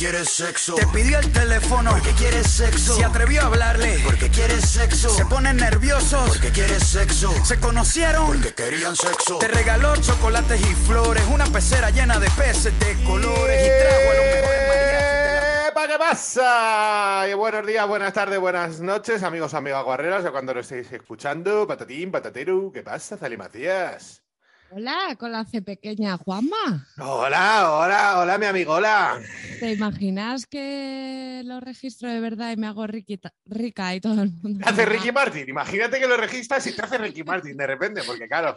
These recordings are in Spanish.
Perfuma porque quiere sexo. Te pidió el teléfono porque quiere sexo. Se atrevió a hablarle porque quiere sexo. Se ponen nerviosos porque quiere sexo. Se conocieron porque querían sexo. Te regaló chocolates y flores. Una pecera llena de peces de colores. Y trajo a mariachis. ¡Epa, ¿Qué pasa? Y buenos días, buenas tardes, buenas noches, amigos, amigas guerreras, de cuando lo estéis escuchando. Patatín, patatero, ¿qué pasa, Zali Macías? Hola, con la C pequeña Juanma. Hola, hola, hola, mi amigo, hola. ¿Te imaginas que lo registro de verdad y me hago riquita- rica y todo el mundo? Te hace Ricky Martin. Imagínate que lo registras y te hace Ricky Martin de repente, porque claro,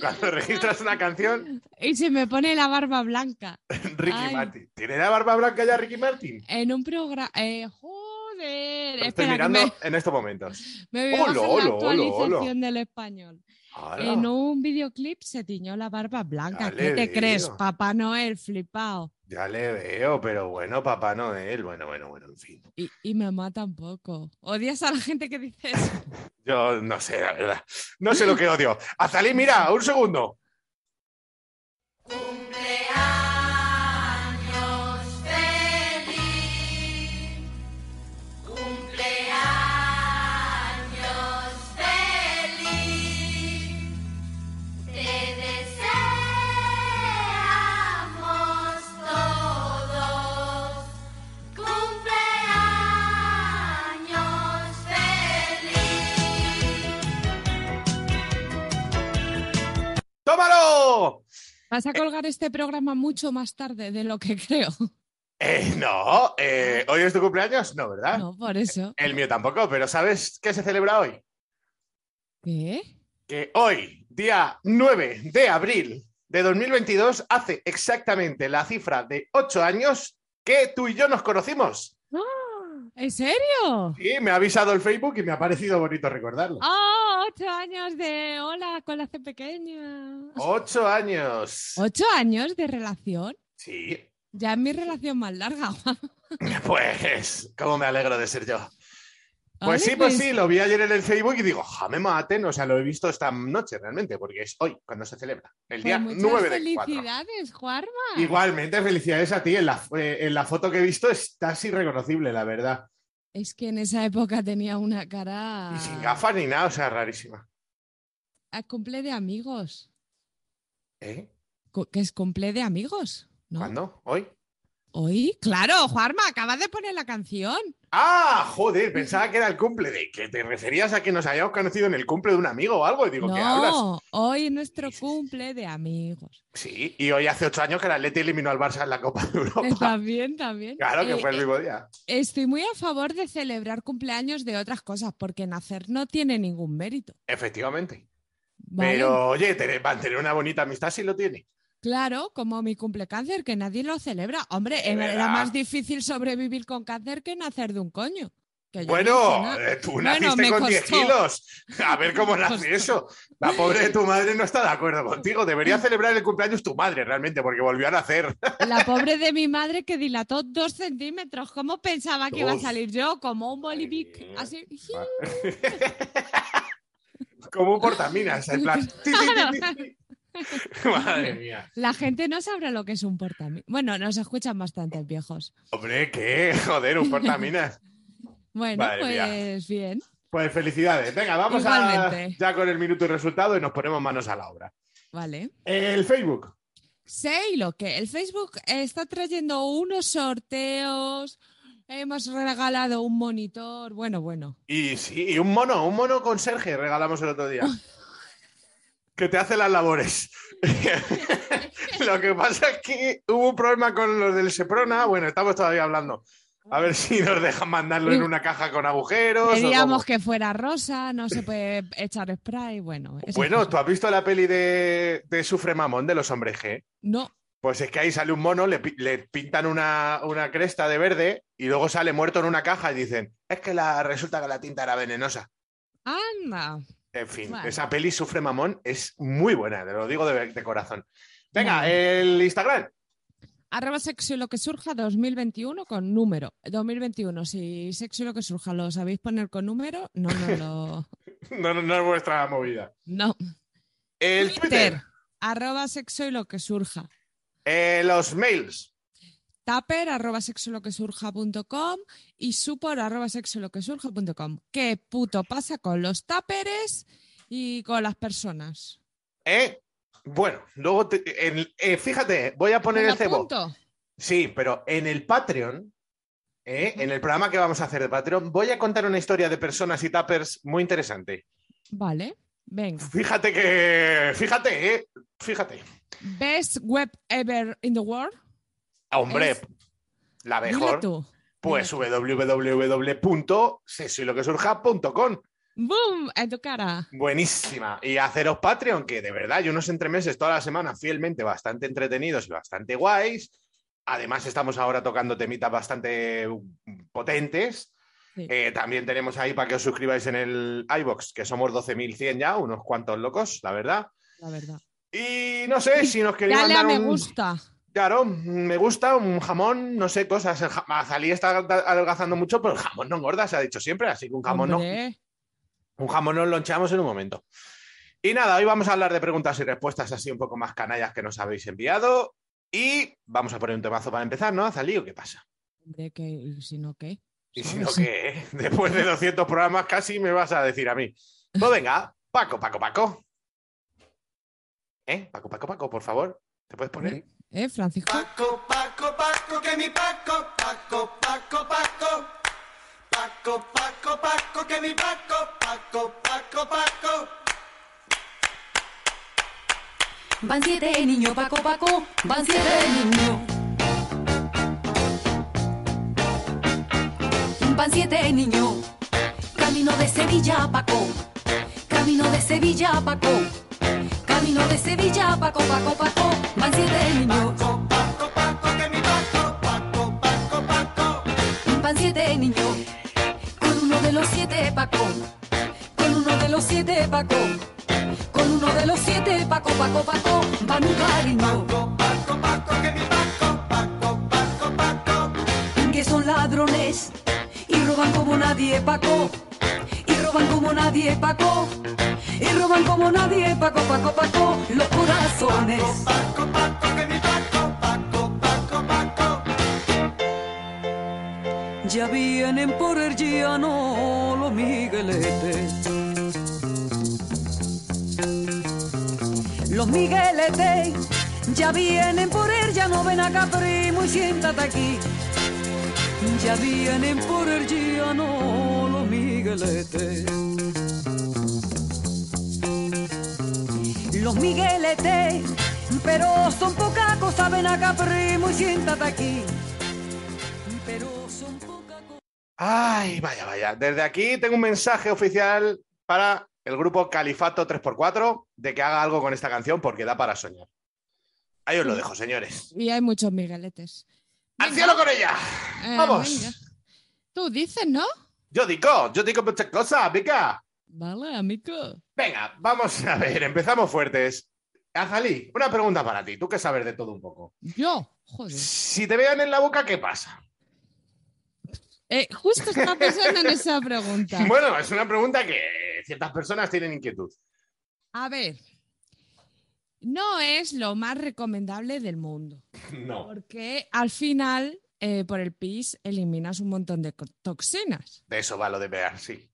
cuando registras una canción, Y se me pone la barba blanca. Ricky Ay. Martin. ¿Tiene la barba blanca ya Ricky Martin? En un programa. Eh, joder. Lo estoy Espera, mirando me, en estos momentos. me voy a la actualización del español. En un videoclip se tiñó la barba blanca. Ya ¿Qué te crees? Papá Noel flipado. Ya le veo, pero bueno, Papá Noel, bueno, bueno, bueno, en fin. Y, y me mata un poco. ¿Odias a la gente que dice eso? Yo no sé, la verdad. No sé lo que odio. Azalí, mira, un segundo. Vas a colgar este programa mucho más tarde de lo que creo. Eh, no, eh, ¿hoy es tu cumpleaños? No, ¿verdad? No, por eso. El mío tampoco, pero ¿sabes qué se celebra hoy? ¿Qué? Que hoy, día 9 de abril de 2022, hace exactamente la cifra de 8 años que tú y yo nos conocimos. ¡Ah! ¿En serio? Sí, me ha avisado el Facebook y me ha parecido bonito recordarlo. ¡Oh! Ocho años de hola con la C pequeña. Ocho años. ¿Ocho años de relación? Sí, Ya es mi relación más larga. pues, cómo me alegro de ser yo. Pues sí, pues sí, lo vi ayer en el Facebook y digo, ja, me maten, o sea, lo he visto esta noche realmente, porque es hoy cuando se celebra, el Pues día muchas 9 de 4. felicidades, Juarma. Igualmente, felicidades a ti. En la, eh, en la foto que he visto estás irreconocible, la verdad. Es que en esa época tenía una cara. Y sin gafas ni nada, o sea, rarísima. a cumple de amigos. ¿Eh? Que es cumple de amigos, ¿no? ¿Cuándo? ¿Hoy? ¿Hoy? Claro, Juarma, acabas de poner la canción. Ah, joder, pensaba que era el cumple de que te referías a que nos hayamos conocido en el cumple de un amigo o algo. Y digo, ¿qué hablas? no, hoy es nuestro cumple de amigos. Sí, y hoy hace ocho años que el Atleti eliminó al Barça en la Copa de Europa. También, también. Claro que Eh, fue el eh, mismo día. Estoy muy a favor de celebrar cumpleaños de otras cosas, porque nacer no tiene ningún mérito. Efectivamente. ¿vale? Pero, oye, tener- mantener una bonita amistad sí lo tiene. Claro, como mi cumple cáncer, que nadie lo celebra. Hombre, era más difícil sobrevivir con cáncer que nacer de un coño. que yo no Bueno, eh, tú naciste con 10 costó. kilos. A ver cómo nace eso. La pobre de tu madre no está de acuerdo contigo. Debería celebrar el cumpleaños tu madre realmente, porque volvió a nacer. La pobre de mi madre que dilató dos centímetros. ¿Cómo pensaba que iba a salir yo? Como un bolivic. Así. Como un portaminas, en plan. ti, ti, ti, ti, ti. Madre mía. La gente no sabrá lo que es un portaminas. Bueno, nos escuchan bastantes viejos. Hombre, ¿qué? Joder, un portaminas. Bueno, Madre mía. pues bien. Pues felicidades. Venga, vamos a, ya con el minuto y resultado y nos ponemos manos a la obra. Vale. El Facebook. Sé lo que el Facebook está trayendo unos sorteos. Hemos regalado un monitor. Bueno, bueno. Y sí, y un mono, un mono con Sergio regalamos el otro día. que te hace las labores. Lo que pasa es que hubo un problema con los del Seprona. Bueno, estamos todavía hablando. A ver si nos dejan mandarlo en una caja con agujeros. Queríamos que fuera rosa, no se puede echar spray. Bueno, Bueno. ¿tú has visto la peli de, de Sufre Mamón de los hombres G? No, Pues es que ahí sale un mono, le, le pintan una, una cresta de verde y luego sale muerto en una caja y dicen, es que la, resulta que la tinta era venenosa. anda. En fin, Bueno. esa peli Sufre Mamón es muy buena, te lo digo de, de corazón. Venga, el Instagram. Arroba sexo y lo que surja 2021 con número. 2021, si sexo y lo que surja lo sabéis poner con número, no, no lo. No, no, no es vuestra movida. No. El Twitter. Arroba sexo y lo que surja. Eh, los mails. Taper arroba sexo y supor arroba sexo y lo que surja.com. ¿Qué puto pasa con los taperes y con las personas? ¿Eh? Bueno, luego, te- en- eh, fíjate, voy a poner ¿Me el cebo. Sí, pero en el Patreon, ¿eh? en el programa que vamos a hacer de Patreon, voy a contar una historia de personas y tappers muy interesante. Vale, venga. Fíjate que, fíjate, ¿eh? fíjate. Best web ever in the world. Hombre, Es- la mejor, tú. pues tú. ¡Boom! En tu cara. Buenísima. Y haceros Patreon, que de verdad, hay unos entremeses toda la semana fielmente bastante entretenidos y bastante guays. Además, estamos ahora tocando temitas bastante potentes. Sí. Eh, también tenemos ahí para que os suscribáis en el iBox, que somos 12.100 ya, unos cuantos locos, la verdad. La verdad. Y no sé si nos queréis Dale a mandar me un... gusta. Claro, me gusta un jamón, no sé, cosas. Azalí está adelgazando mucho, pero el jamón no engorda, se ha dicho siempre, así que un jamón no. Un jamón nos lo echamos en un momento. Y nada, hoy vamos a hablar de preguntas y respuestas así un poco más canallas que nos habéis enviado. Y vamos a poner un temazo para empezar, ¿no, Azalí? ¿O qué pasa? hombre, que y si no, ¿qué? Y si no, ¿qué? Después de 200 programas casi me vas a decir a mí. Pues venga, Paco, Paco, Paco. ¿Eh? Paco, Paco, Paco, por favor. ¿Te puedes poner? ¿Eh, Francisco? Paco, Paco, Paco, que mi Paco, Paco, Paco, Paco. Paco, Paco, Paco, que mi Paco, Paco, Paco, Paco. Van siete niños, Paco, Paco, van siete niños. Van siete niños, camino de Sevilla, Paco. Camino de Sevilla, Paco. Camino de Sevilla, Paco, Paco, Paco. Van siete niños, Paco, Paco, Paco, que mi Paco, Paco, Paco, Paco. van siete niños. Con uno de los siete, Paco. Con uno de los siete, Paco. Con uno de los siete, Paco, Paco, Paco. Van un cariño. Paco, Paco, Paco, que mi Paco, Paco, Paco, Paco. que son ladrones y roban como nadie, Paco. Y roban como nadie, Paco. Y roban como nadie, Paco, Paco, Paco. Los corazones. Paco, Paco, que mi Paco, Paco, Paco, Paco. Ya vienen por el llano los migueletes. Los migueletes ya vienen por el llano, ven acá primo y siéntate aquí. Ya vienen por el llano los migueletes. Los migueletes, pero son poca cosa, ven acá primo y siéntate aquí. Pero son poca cosa. Ay, vaya, vaya. Desde aquí tengo un mensaje oficial para el grupo Califato 3x4 de que haga algo con esta canción porque da para soñar. Ahí os lo dejo, señores. Y hay muchos migueletes. ¡Al Venga. cielo con ella! Eh, ¡Vamos! venga. Tú dices, ¿no? Yo digo, yo digo muchas cosas, venga. Vale, amigo. Venga, vamos a ver, empezamos fuertes. Azalí, una pregunta para ti, tú que sabes de todo un poco. Yo, joder. Si te vean en la boca, ¿qué pasa? Eh, justo estaba pensando en esa pregunta. Bueno, es una pregunta que ciertas personas tienen inquietud. A ver, no es lo más recomendable del mundo, No. porque al final, eh, por el pis, eliminas un montón de toxinas. De eso va lo de ver, sí.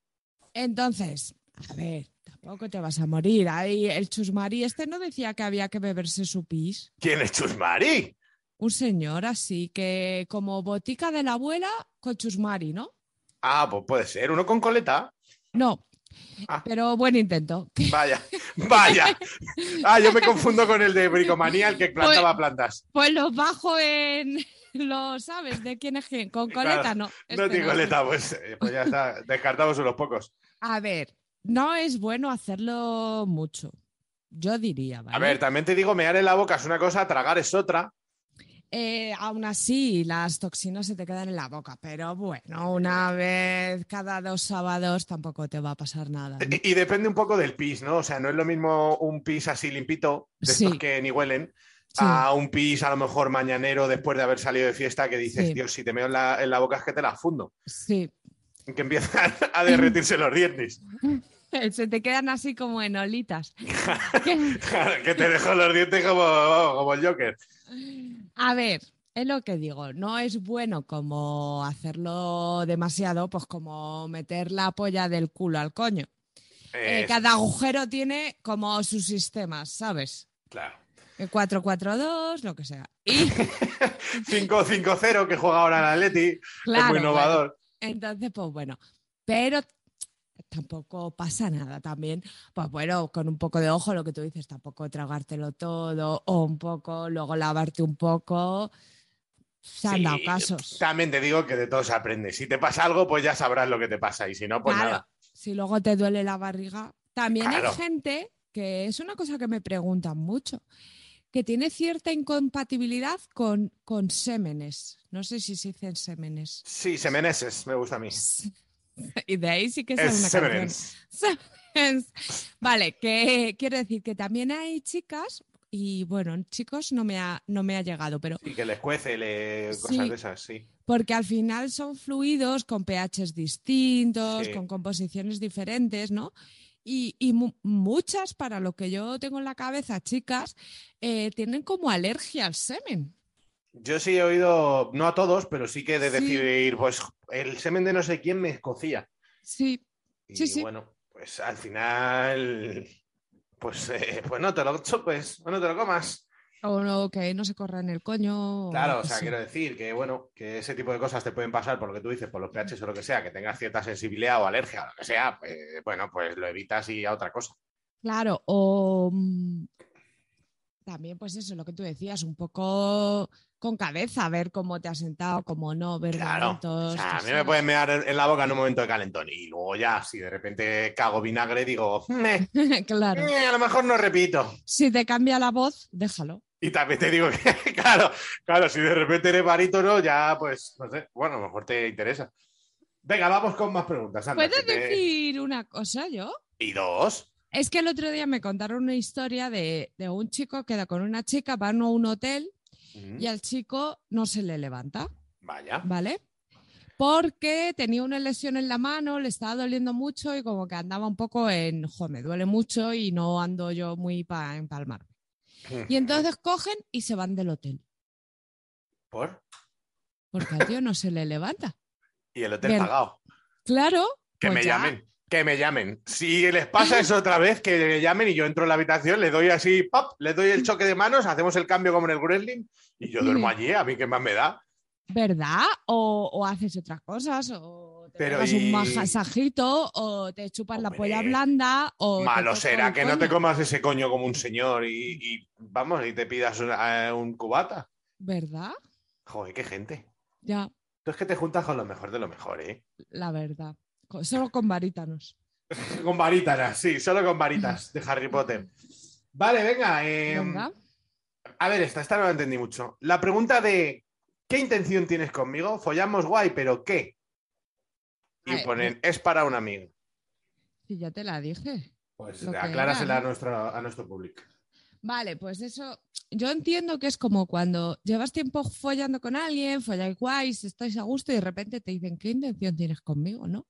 Entonces, a ver, tampoco te vas a morir. Ahí el chusmari este no decía que había que beberse su pis. ¿Quién es Chusmari? Un señor así que como botica de la abuela con chusmari, ¿no? Ah, pues puede ser, uno con coleta. No, Ah. pero buen intento. Vaya, vaya. Ah, yo me confundo con el de bricomanía, el que plantaba plantas. Pues los bajo en... Lo sabes de quién es quién. Con coleta Claro, no. No tiene coleta, pues, eh, pues ya está, descartamos unos pocos. A ver, no es bueno hacerlo mucho. Yo diría, ¿vale? A ver, también te digo, mear en la boca es una cosa, tragar es otra. Eh, aún así, las toxinas se te quedan en la boca, pero bueno, una vez cada dos sábados tampoco te va a pasar nada. ¿no? Y, y depende un poco del pis, ¿no? O sea, no es lo mismo un pis así limpito, de estos Sí. que ni huelen, Sí. a un pis a lo mejor mañanero después de haber salido de fiesta que dices, Sí. Dios, si te meo en la, en la boca es que te la fundo. Sí, Que empiezan a derretirse los dientes. se te quedan así como en olitas. que te dejo los dientes como, como el Joker. A ver, es lo que digo, no es bueno como hacerlo demasiado, pues como meter la polla del culo al coño. Eh, Eh, cada agujero tiene como sus sistemas, ¿sabes? Claro. El 4-4-2, lo que sea. Y 5-5-0 que juega ahora el Atleti. es claro, muy innovador. Entonces, pues bueno, pero tampoco pasa nada también. Pues bueno, con un poco de ojo, lo que tú dices, tampoco tragártelo todo o un poco, luego lavarte un poco. Se han Sí, dado casos. También te digo que de todo se aprende. Si te pasa algo, pues ya sabrás lo que te pasa. Y si no, pues Claro, nada. Si luego te duele la barriga. También Claro. hay gente que es una cosa que me preguntan mucho, que tiene cierta incompatibilidad con, con sémenes. No sé si se dicen sémenes. Sí, Semeneses, me gusta a mí. Y de ahí sí que es Es una canción. Semenens. Sémenes. Vale, que quiero decir que también hay chicas, y bueno, chicos no me ha, no me ha llegado, pero Sí, que les cuece, le... Sí. cosas de esas, sí. porque al final son fluidos con pHs distintos, Sí. con composiciones diferentes, ¿no? Y, y mu- muchas, para lo que yo tengo en la cabeza, chicas, eh, tienen como alergia al semen. Yo sí he oído, no a todos, pero sí que de Sí. decir, pues el semen de no sé quién me escocía. Sí, Y Sí, sí. bueno, pues al final, pues, eh, pues no te lo chupes, o no te lo comas. o no, que no se corra en el coño. Claro, o sea, quiero decir que, bueno, que ese tipo de cosas te pueden pasar por lo que tú dices, por los pHs o lo que sea, que tengas cierta sensibilidad o alergia o lo que sea, pues, bueno, pues lo evitas y a otra cosa. Claro, o mm, también, pues eso, lo que tú decías, un poco con cabeza, ver cómo te has sentado, cómo no, ver Claro. momentos, O sea, a mí me pueden mear en la boca en un momento de calentón y luego ya, si de repente cago vinagre, digo, "Meh, claro. eh, a lo mejor no repito. Si te cambia la voz, déjalo. Y también te digo que, claro, claro, si de repente eres barítono, ya, pues, no sé, bueno, a lo mejor te interesa. Venga, vamos con más preguntas. anda, ¿Puedo que te- decir una cosa yo? ¿Y dos? Es que el otro día me contaron una historia de, de un chico que queda con una chica, van a un hotel Y al chico no se le levanta, Vaya. ¿vale? Porque tenía una lesión en la mano, le estaba doliendo mucho y como que andaba un poco en, jo, me duele mucho y no ando yo muy para empalmarme. Y entonces cogen y se van del hotel, ¿Por? porque al tío no se le levanta. Y el hotel Bien. pagado. Claro. Que pues me ya. llamen. Que me llamen. Si les pasa eso otra vez, que me llamen y yo entro en la habitación, le doy así, pop, le doy el choque de manos, hacemos el cambio como en el wrestling y yo duermo allí, a mí qué más me da. ¿Verdad? O, o haces otras cosas, o te Pero y- un masajito, o te chupas la polla blanda, o... Malo será que no te comas ese coño como un señor y, y, vamos, y te pidas un, eh, un cubata. ¿Verdad? Joder, qué gente. Ya, Tú es que te juntas con lo mejor de lo mejor, ¿eh? la verdad. Solo con varítanos. Con varitas, sí, solo con varitas de Harry Potter. Vale, venga. eh, Venga. A ver, esta, esta no la entendí mucho. La pregunta de ¿qué intención tienes conmigo? Follamos guay, pero ¿qué? y ver, ponen, es para un amigo. Sí, ya te la dije. Pues aclárasela era, a, nuestro, a nuestro público. Vale, pues eso, yo entiendo que es como cuando llevas tiempo follando con alguien, folláis guays, estáis a gusto y de repente te dicen, ¿qué intención tienes conmigo, no?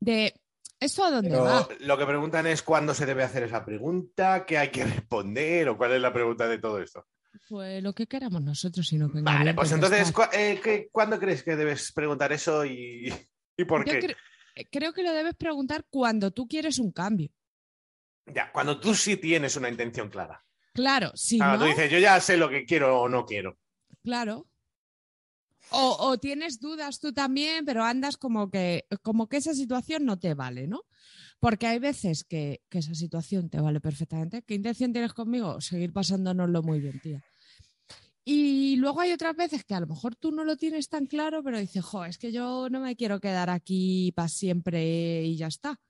De, ¿eso a dónde Pero va? lo que preguntan es cuándo se debe hacer esa pregunta, qué hay que responder o cuál es la pregunta de todo esto. Pues lo que queramos nosotros, sino que Vale, bien pues entonces, contestar. ¿cu- eh, qué- ¿cuándo crees que debes preguntar eso y, y por Yo qué? cre- eh, creo que lo debes preguntar cuando tú quieres un cambio. Ya, cuando tú sí tienes una intención clara. Claro, si Claro, no, tú dices, yo ya sé lo que quiero o no quiero. claro. O, tienes dudas tú también, pero andas como que, como que esa situación no te vale, ¿no? Porque hay veces que, que esa situación te vale perfectamente. ¿Qué intención tienes conmigo? Seguir pasándonoslo muy bien, tía. Y luego hay otras veces que a lo mejor tú no lo tienes tan claro, pero dices, jo, es que yo no me quiero quedar aquí para siempre y ya está.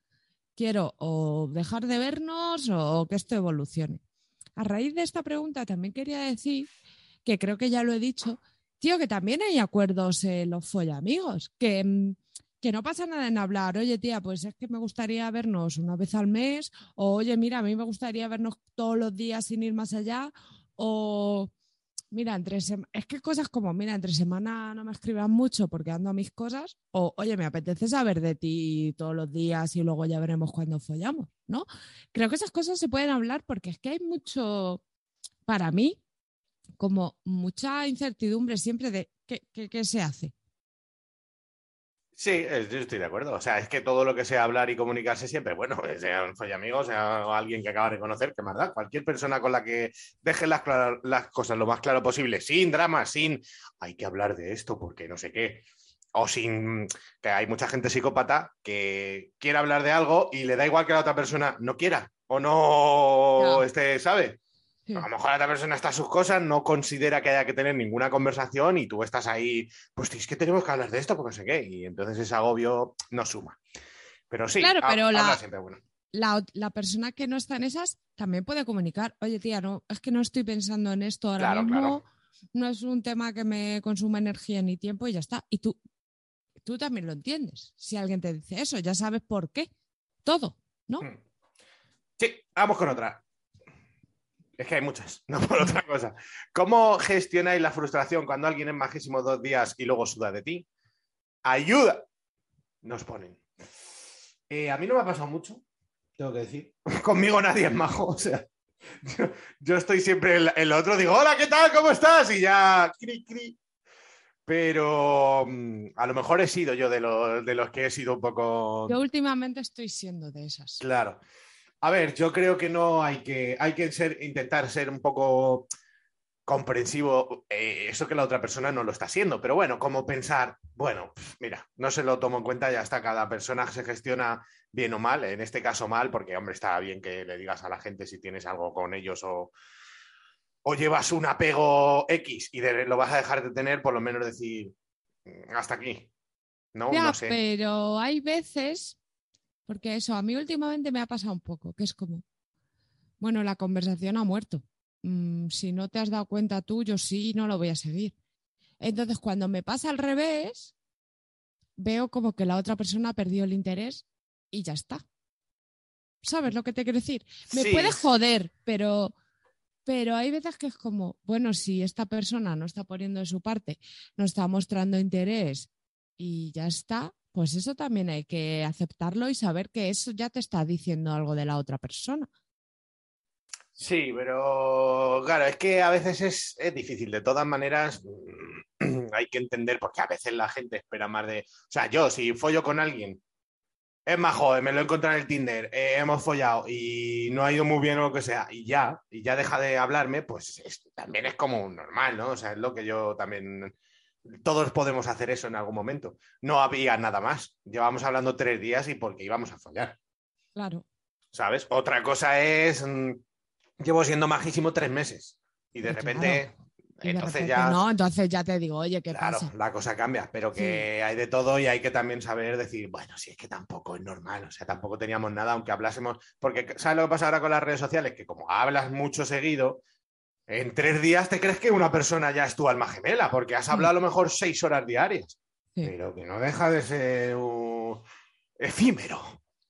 Quiero o dejar de vernos o que esto evolucione. A raíz de esta pregunta también quería decir, que creo que ya lo he dicho, tío, que también hay acuerdos en los follamigos, que, mm, que no pasa nada en hablar, oye tía, pues es que me gustaría vernos una vez al mes, o oye, mira, a mí me gustaría vernos todos los días sin ir más allá, o mira, entre es que cosas como, mira, entre semana no me escribas mucho porque ando a mis cosas, o oye, me apetece saber de ti todos los días y luego ya veremos cuándo follamos, ¿no? Creo que esas cosas se pueden hablar porque es que hay mucho, para mí, como mucha incertidumbre siempre de qué, qué- qué se hace. Sí, es- yo estoy de acuerdo. O sea, es que todo lo que sea hablar y comunicarse siempre, bueno, sea un follamigo, sea alguien que acaba de conocer, que más da. Cualquier persona con la que deje las, cosas lo más claro posible, sin drama, sin hay que hablar de esto porque no sé qué. O sin que hay mucha gente psicópata que quiere hablar de algo y le da igual que la otra persona no quiera o no Ya. esté, ¿sabe? A lo mejor la otra persona está a sus cosas, no considera que haya que tener ninguna conversación y tú estás ahí, pues es que tenemos que hablar de esto porque no sé qué, y entonces ese agobio no suma. Pero sí, Claro, pero la- siempre bueno. La, persona que no está en esas también puede comunicar, oye tía, no, es que no estoy pensando en esto ahora Claro, mismo, claro. no es un tema que me consuma energía ni tiempo y ya está. Y tú, tú también lo entiendes. Si alguien te dice eso, ya sabes por qué. Todo, ¿no? Hmm. Sí, vamos con otra. Es que hay muchas, no por otra cosa. ¿Cómo gestionáis la frustración cuando alguien es majísimo dos días y luego suda de ti? ¡Ayuda! Nos ponen. Eh, a mí no me ha pasado mucho, tengo que decir. Conmigo nadie es majo, o sea. Yo, yo estoy siempre en, lo otro, digo, hola, ¿qué tal? ¿Cómo estás? Y ya, cri, cri. Pero mm, a lo mejor he sido yo de, los de los que he sido un poco... Yo últimamente estoy siendo de esas. Claro. A ver, yo creo que no hay que, hay que ser, intentar ser un poco comprensivo, eh, eso que la otra persona no lo está haciendo, pero bueno, como pensar, bueno, mira, no se lo tomo en cuenta, ya está, cada persona se gestiona bien o mal, en este caso mal, porque hombre, está bien que le digas a la gente si tienes algo con ellos o, o llevas un apego X y de- lo vas a dejar de tener, por lo menos decir, "Mm, hasta aquí, ¿no? Ya, no sé. pero hay veces, porque eso, a mí últimamente me ha pasado un poco, que es como, bueno, la conversación ha muerto. Mm, si no te has dado cuenta tú, yo sí, no lo voy a seguir. Entonces, cuando me pasa al revés, veo como que la otra persona ha perdido el interés y ya está. ¿Sabes lo que te quiero decir? Me Sí, puede joder, pero, pero hay veces que es como, bueno, si esta persona no está poniendo de su parte, no está mostrando interés y ya está, pues eso también hay que aceptarlo y saber que eso ya te está diciendo algo de la otra persona. Sí, pero claro, es que a veces es, es difícil. De todas maneras, hay que entender porque a veces la gente espera más de. O sea, yo, si follo con alguien, es más joven, me lo he encontrado en el Tinder, eh, hemos follado y no ha ido muy bien o lo que sea, y ya, y ya deja de hablarme, pues es- también es como normal, ¿no? O sea, es lo que yo también. Todos podemos hacer eso en algún momento. No había nada más. Llevamos hablando tres días y porque íbamos a follar. Claro. ¿sabes? Otra cosa es, mm, llevo siendo majísimo tres meses y de Sí, repente, Y de entonces repente ya, no, entonces ya te digo, oye, ¿qué claro, pasa? la cosa cambia, pero que hay de todo y hay que también saber decir, bueno, si es que tampoco es normal, o sea, tampoco teníamos nada, aunque hablásemos, porque ¿sabes lo que pasa ahora con las redes sociales? Que como hablas mucho seguido, en tres días te crees que una persona ya es tu alma gemela, porque has hablado a lo mejor seis horas diarias. Sí. pero que no deja de ser un efímero.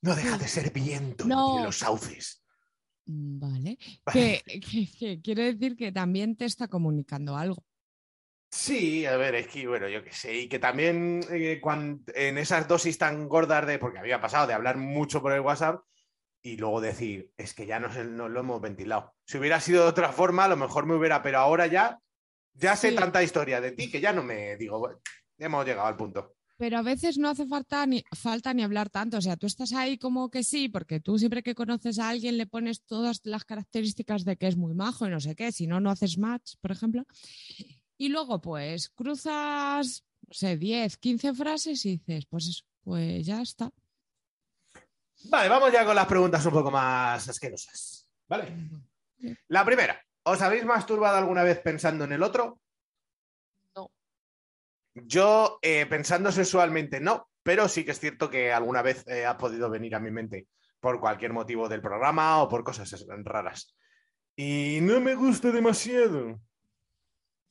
No deja de ser viento No. entre los sauces. Mm, Vale. Que, que- que quiere decir que también te está comunicando algo. Sí, a ver, es que, bueno, yo qué sé, y que también eh, cuan- en esas dosis tan gordas de, porque había pasado de hablar mucho por el WhatsApp y luego decir, es que ya no, se- no lo hemos ventilado. Si hubiera sido de otra forma, a lo mejor me hubiera, pero ahora ya, ya sé Sí. tanta historia de ti que ya no me digo, ya hemos llegado al punto. Pero a veces no hace falta ni, falta ni hablar tanto. O sea, tú estás ahí como que sí, porque tú siempre que conoces a alguien le pones todas las características de que es muy majo y no sé qué. Si no, no haces match, por ejemplo. Y luego, pues, cruzas, no sé, 10, 15 frases y dices, pues eso, pues ya está. Vale, vamos ya con las preguntas un poco más asquerosas. Vale. La primera, ¿os habéis masturbado alguna vez pensando en el otro? No. Yo, eh, pensando sexualmente, no, pero sí que es cierto que alguna vez eh, ha podido venir a mi mente por cualquier motivo del programa o por cosas raras. Y no me gusta demasiado.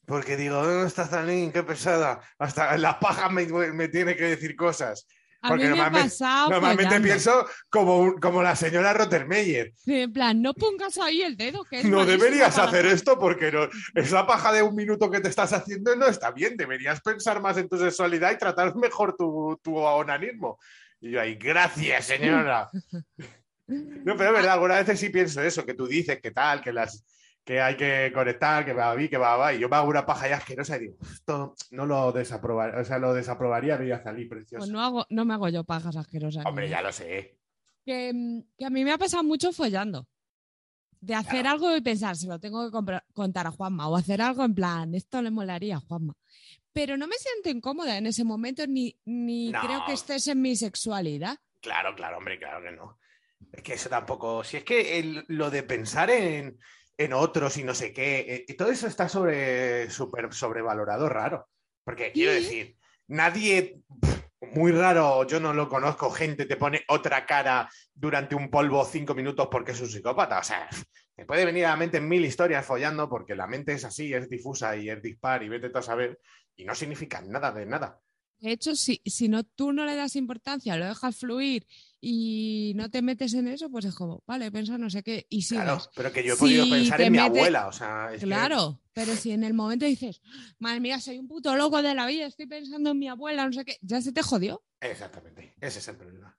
Porque digo, ¿dónde está Zanin? Qué pesada. Hasta en las pajas me, me tiene que decir cosas. A Porque mí me ha normalmente- pasado Normalmente follando. pienso como, un- como la señora Rottermeyer. Sí, En plan, no pongas ahí el dedo, que es No deberías hacer esto porque no, esa paja de un minuto que te estás haciendo no está bien. Deberías pensar más en tu sexualidad y tratar mejor tu, tu onanismo. Y yo ahí, gracias, señora. No, pero es verdad, algunas veces sí pienso eso, que tú dices que tal, que las que hay que conectar, que va a que va, va, y yo me hago una paja ya asquerosa y digo, esto no lo desaprobaría, o sea, lo desaprobaría, iba a salir precioso. Pues no, hago, no me hago yo pajas asquerosas. Hombre, ya lo sé. que, mm, que a mí me ha pasado mucho follando. De hacer Claro. algo y pensar, se lo tengo que contar a Juanma. O hacer algo en plan, esto le molaría a Juanma. Pero no me siento incómoda en ese momento, ni, ni No. creo que estés en mi sexualidad. Claro, claro, hombre, claro que no. Es que eso tampoco. Si es que el- lo de pensar en, en otros y no sé qué, eh, y todo eso está sobre súper sobrevalorado, raro. Porque quiero decir, nadie, muy raro, yo no lo conozco, gente te pone otra cara durante un polvo cinco minutos porque es un psicópata. O sea, te puede venir a la mente mil historias follando porque la mente es así, es difusa y es dispar y vete tú a saber, y no significa nada de nada. De hecho, si, si no, tú no le das importancia, lo dejas fluir y no te metes en eso, pues es como, vale, piensa no sé qué, y sigues. Claro, pero que yo he podido Si pensar en mi abuela, o sea, es que- Claro, pero si en el momento dices, madre mía, soy un puto loco de la vida, estoy pensando en mi abuela, no sé qué, ya se te jodió. Exactamente, ese es el problema.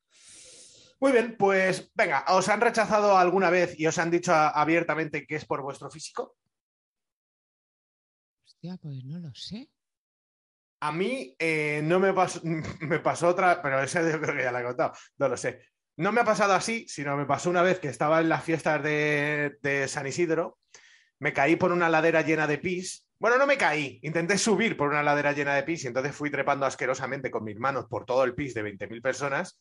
Muy bien, pues venga, ¿os han rechazado alguna vez y os han dicho abiertamente que es por vuestro físico? Hostia, pues no lo sé. A mí eh, no me pasó, otra, pero esa yo creo que ya la he contado, no lo sé. No me ha pasado así, sino me pasó una vez que estaba en las fiestas de, de San Isidro, me caí por una ladera llena de pis. Bueno, no me caí, intenté subir por una ladera llena de pis y entonces fui trepando asquerosamente con mis manos por todo el pis de 20.000 personas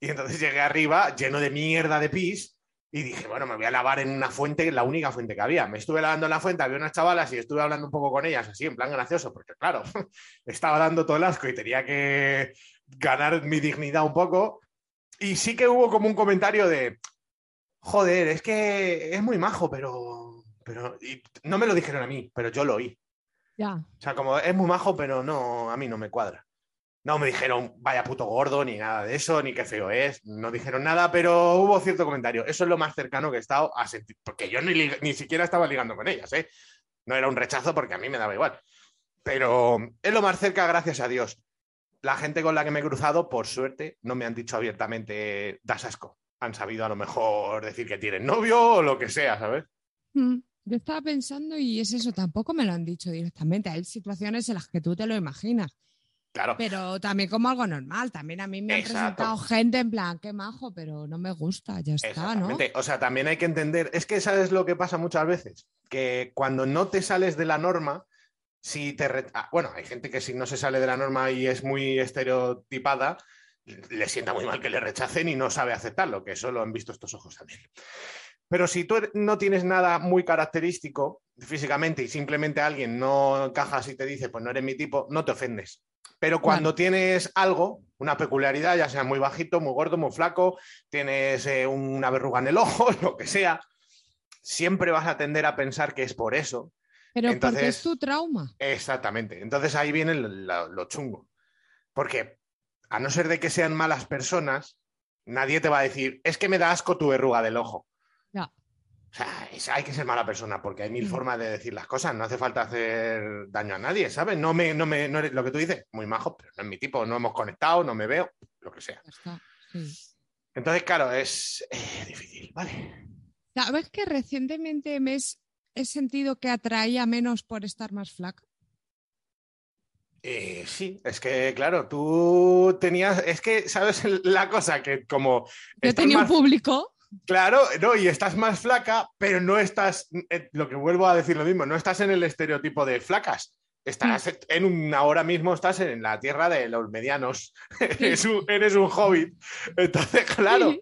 y entonces llegué arriba lleno de mierda de pis y dije, bueno, me voy a lavar en una fuente, la única fuente que había. Me estuve lavando en la fuente, había unas chavalas y estuve hablando un poco con ellas, así, en plan gracioso, porque claro, estaba dando todo el asco y tenía que ganar mi dignidad un poco. Y sí que hubo como un comentario de, joder, es que es muy majo, pero, pero y no me lo dijeron a mí, pero yo lo oí. Ya. O sea, como es muy majo, pero no, a mí no me cuadra. No me dijeron, vaya puto gordo, ni nada de eso, ni qué feo es. No dijeron nada, pero hubo cierto comentario. Eso es lo más cercano que he estado a sentir. Porque yo ni, ni siquiera estaba ligando con ellas, ¿eh? No era un rechazo porque a mí me daba igual. Pero es lo más cerca, gracias a Dios. La gente con la que me he cruzado, por suerte, no me han dicho abiertamente, das asco. Han sabido a lo mejor decir que tienen novio o lo que sea, ¿sabes? Mm, Yo estaba pensando y es eso, tampoco me lo han dicho directamente. Hay situaciones en las que tú te lo imaginas, Claro. pero también como algo normal. También a mí me han Exacto. presentado gente en plan, qué majo, pero no me gusta, ya está, ¿no? O sea, también hay que entender, es que sabes lo que pasa muchas veces, que cuando no te sales de la norma, si te... re- ah, bueno, hay gente que si no se sale de la norma y es muy estereotipada, le sienta muy mal que le rechacen y no sabe aceptarlo, que eso lo han visto estos ojos también. Pero si tú er- no tienes nada muy característico físicamente y simplemente alguien no encajas y te dice, pues no eres mi tipo, no te ofendes. Pero cuando tienes algo, una peculiaridad, ya sea muy bajito, muy gordo, muy flaco, tienes eh, una verruga en el ojo, lo que sea, siempre vas a tender a pensar que es por eso. Pero porque entonces- es tu trauma. Exactamente. Entonces ahí viene lo, lo- lo chungo. Porque a no ser de que sean malas personas, nadie te va a decir, es que me da asco tu verruga del ojo. O sea, es- hay que ser mala persona porque hay mil Mm. formas de decir las cosas. No hace falta hacer daño a nadie, ¿sabes? No me, no me, no eres lo que tú dices, muy majo, pero no es mi tipo, no hemos conectado, no me veo, lo que sea. Entonces, claro, es eh, difícil, ¿vale? ¿Sabes que recientemente me es- he sentido que atraía menos por estar más flaca? Eh, sí, es que, claro, tú tenías, es que, ¿sabes la cosa? Que como... Yo tenía un público. Claro, no, y estás más flaca, pero no estás, eh, lo que vuelvo a decir lo mismo, no estás en el estereotipo de flacas. Estás en un, ahora mismo estás en la tierra de los medianos. eres, un, eres un hobbit. Entonces, claro, Sí.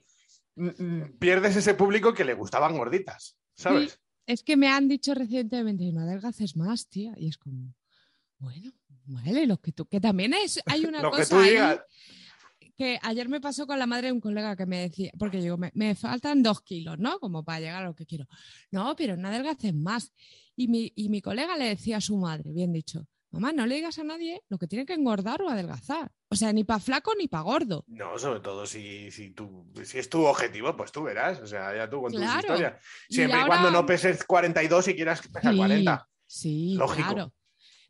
mm, mm, pierdes ese público que le gustaban gorditas, ¿sabes? Es que me han dicho recientemente, no adelgaces más, tía. Y es como, bueno, vale, lo que tú, que también es, hay una Lo que cosa tú ahí digas. Que ayer me pasó con la madre de un colega que me decía, porque digo, me, me faltan dos kilos, ¿no? Como para llegar a lo que quiero. No, pero no adelgaces más. Y mi, y mi colega le decía a su madre, bien dicho, mamá, no le digas a nadie lo que tiene que engordar o adelgazar. O sea, ni para flaco ni para gordo. No, sobre todo si, si, tú, si es tu objetivo, pues tú verás. O sea, ya tú con tus Claro. historias. Y Siempre y, ahora- cuando no peses 42 y quieras pesar Sí, 40. Sí, Lógico. claro.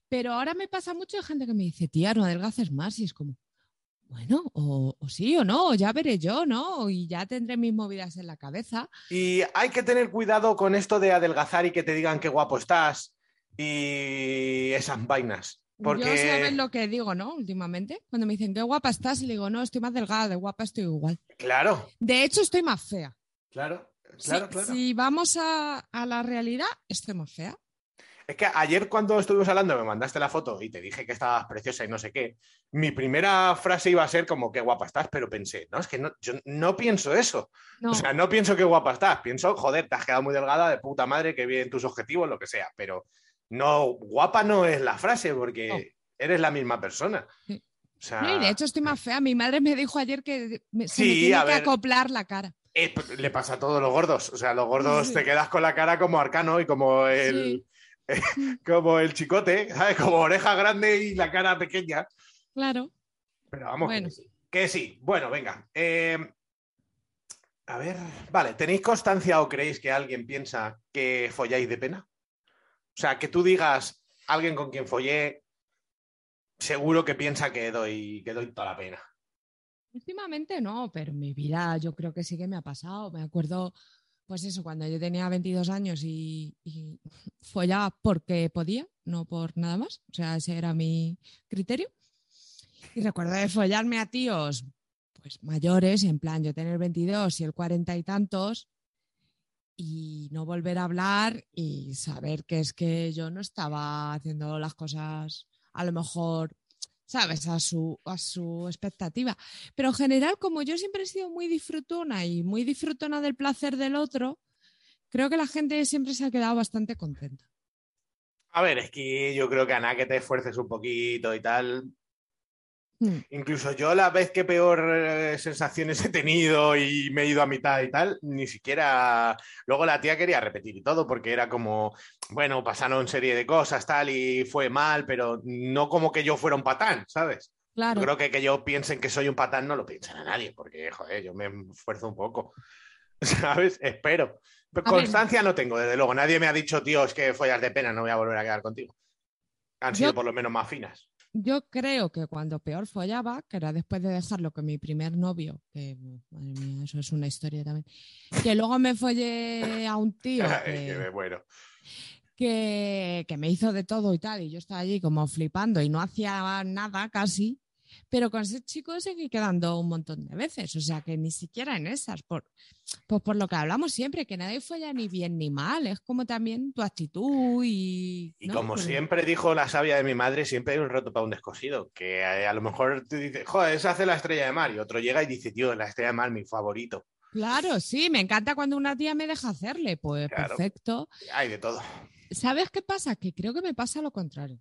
Pero ahora me pasa mucho de gente que me dice, tía, no adelgaces más. Y es como, bueno, o, o sí o no, ya veré yo, ¿no? Y ya tendré mis movidas en la cabeza. Y hay que tener cuidado con esto de adelgazar y que te digan qué guapo estás y esas vainas. Yo sabes Porque, lo que digo, ¿no? Últimamente, cuando me dicen, qué guapa estás, y le digo, no, estoy más delgada, de guapa estoy igual. claro, De hecho, estoy más fea. claro, Si- claro, claro. Si vamos a, a la realidad, estoy más fea. Es que ayer cuando estuvimos hablando me mandaste la foto y te dije que estabas preciosa y no sé qué. Mi primera frase iba a ser como qué guapa estás, pero pensé, no, es que no, yo no pienso eso. No, O sea, no pienso qué guapa estás, pienso, joder, te has quedado muy delgada, de puta madre, que bien tus objetivos, lo que sea, pero no, guapa no es la frase porque No. eres la misma persona. Sí. O sea, No, y de hecho estoy más fea. Mi madre me dijo ayer que me, se me Sí, tiene a que ver. acoplar la cara. eh, pues, le pasa a todos los gordos. O sea, los gordos Sí. te quedas con la cara como arcano y como el, como el chicote, ¿sabes? Como oreja grande y la cara pequeña. Claro. Pero vamos, Bueno. que, sí. que sí. Bueno, venga. eh, a ver, vale, ¿tenéis constancia o creéis que alguien piensa que folláis de pena? O sea, que tú digas, alguien con quien follé, seguro que piensa que doy, que doy toda la pena. Últimamente no, pero en mi vida yo creo que sí que me ha pasado. Me acuerdo, pues eso, cuando yo tenía 22 años y, y follaba porque podía, no por nada más. O sea, ese era mi criterio. Y recuerdo de follarme a tíos pues mayores, en plan yo tener 22 y el 40 y tantos, y no volver a hablar y saber que es que yo no estaba haciendo las cosas a lo mejor, ¿sabes?, a su, a su expectativa. Pero en general, como yo siempre he sido muy disfrutona y muy disfrutona del placer del otro, creo que la gente siempre se ha quedado bastante contenta. A ver, es que yo creo que a nada que te esfuerces un poquito y tal. Hmm. Incluso yo la vez que peor eh, sensaciones he tenido y me he ido a mitad y tal, ni siquiera... Luego la tía quería repetir y todo porque era como, bueno, pasaron serie de cosas tal y fue mal, pero no como que yo fuera un patán, ¿sabes? Claro. Yo creo que que yo piensen que soy un patán no lo piensan a nadie porque, joder, yo me esfuerzo un poco, ¿sabes? Espero. Pero constancia no tengo, desde luego. Nadie me ha dicho, tío, es que follas de pena, no voy a volver a quedar contigo. Han sido Yo- por lo menos más finas. Yo creo que cuando peor follaba, que era después de dejarlo con mi primer novio, que madre mía, eso es una historia también, que luego me follé a un tío bueno, que, que me hizo de todo y tal, y yo estaba allí como flipando y no hacía nada casi, pero con ese chico seguí quedando un montón de veces, o sea que ni siquiera en esas, por, pues por lo que hablamos siempre, que nadie folla ni bien ni mal, es como también tu actitud y... y ¿no? como Pero- siempre dijo la sabia de mi madre, siempre hay un roto para un descosido. Que a lo mejor tú dices, joder, esa hace la estrella de mar. Y otro llega y dice, tío, la estrella de mar, mi favorito. Claro, sí, me encanta cuando una tía me deja hacerle, pues Claro. perfecto. Hay de todo. ¿Sabes qué pasa? Que creo que me pasa lo contrario.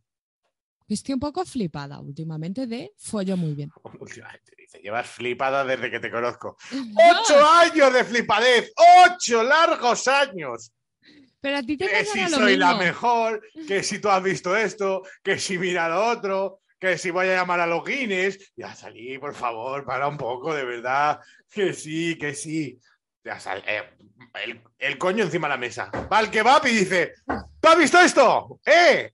Que estoy un poco flipada últimamente de follo muy bien. Últimamente dice, llevas flipada desde que te conozco. No, ¡Ocho años de flipadez! ¡Ocho largos años! pero a ti te que si lo soy la mejor, que si tú has visto esto, que si mira lo otro, que si voy a llamar a los Guinness. Ya salí, por favor, para un poco, de verdad. Que sí, que sí. Ya sal, eh, el, el coño encima de la mesa. Va al kebab y dice, ¿tú has visto esto? ¿Eh?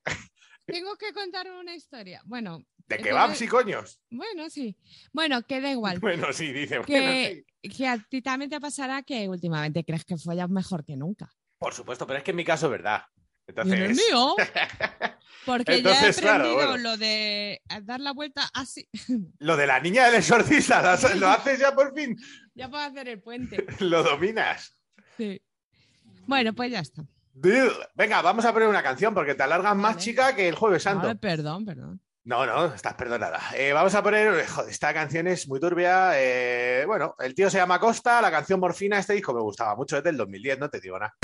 Tengo que contar una historia. Bueno, ¿De Eh, kebabs tiene- y coños? bueno, sí. Bueno, que da igual. Bueno, sí, dice. bueno, Que, sí. que a ti también te pasará que últimamente crees que follas mejor que nunca. Por supuesto, pero es que en mi caso es verdad. Y en el Entonces, mío. Porque Entonces, ya he claro, aprendido bueno. lo de dar la vuelta así. lo de la niña del exorcista, ¿lo, lo haces ya por fin? ya puedo hacer el puente. ¿Lo dominas? Sí. Bueno, pues ya está. Venga, vamos a poner una canción porque te alargas más, Vale. chica, que el Jueves Santo. Vale, perdón, perdón. No, no, estás perdonada. Eh, vamos a poner. Joder, esta canción es muy turbia. eh, bueno, el tío se llama Costa, la canción Morfina. Este disco me gustaba mucho, es del 2010, no te digo nada.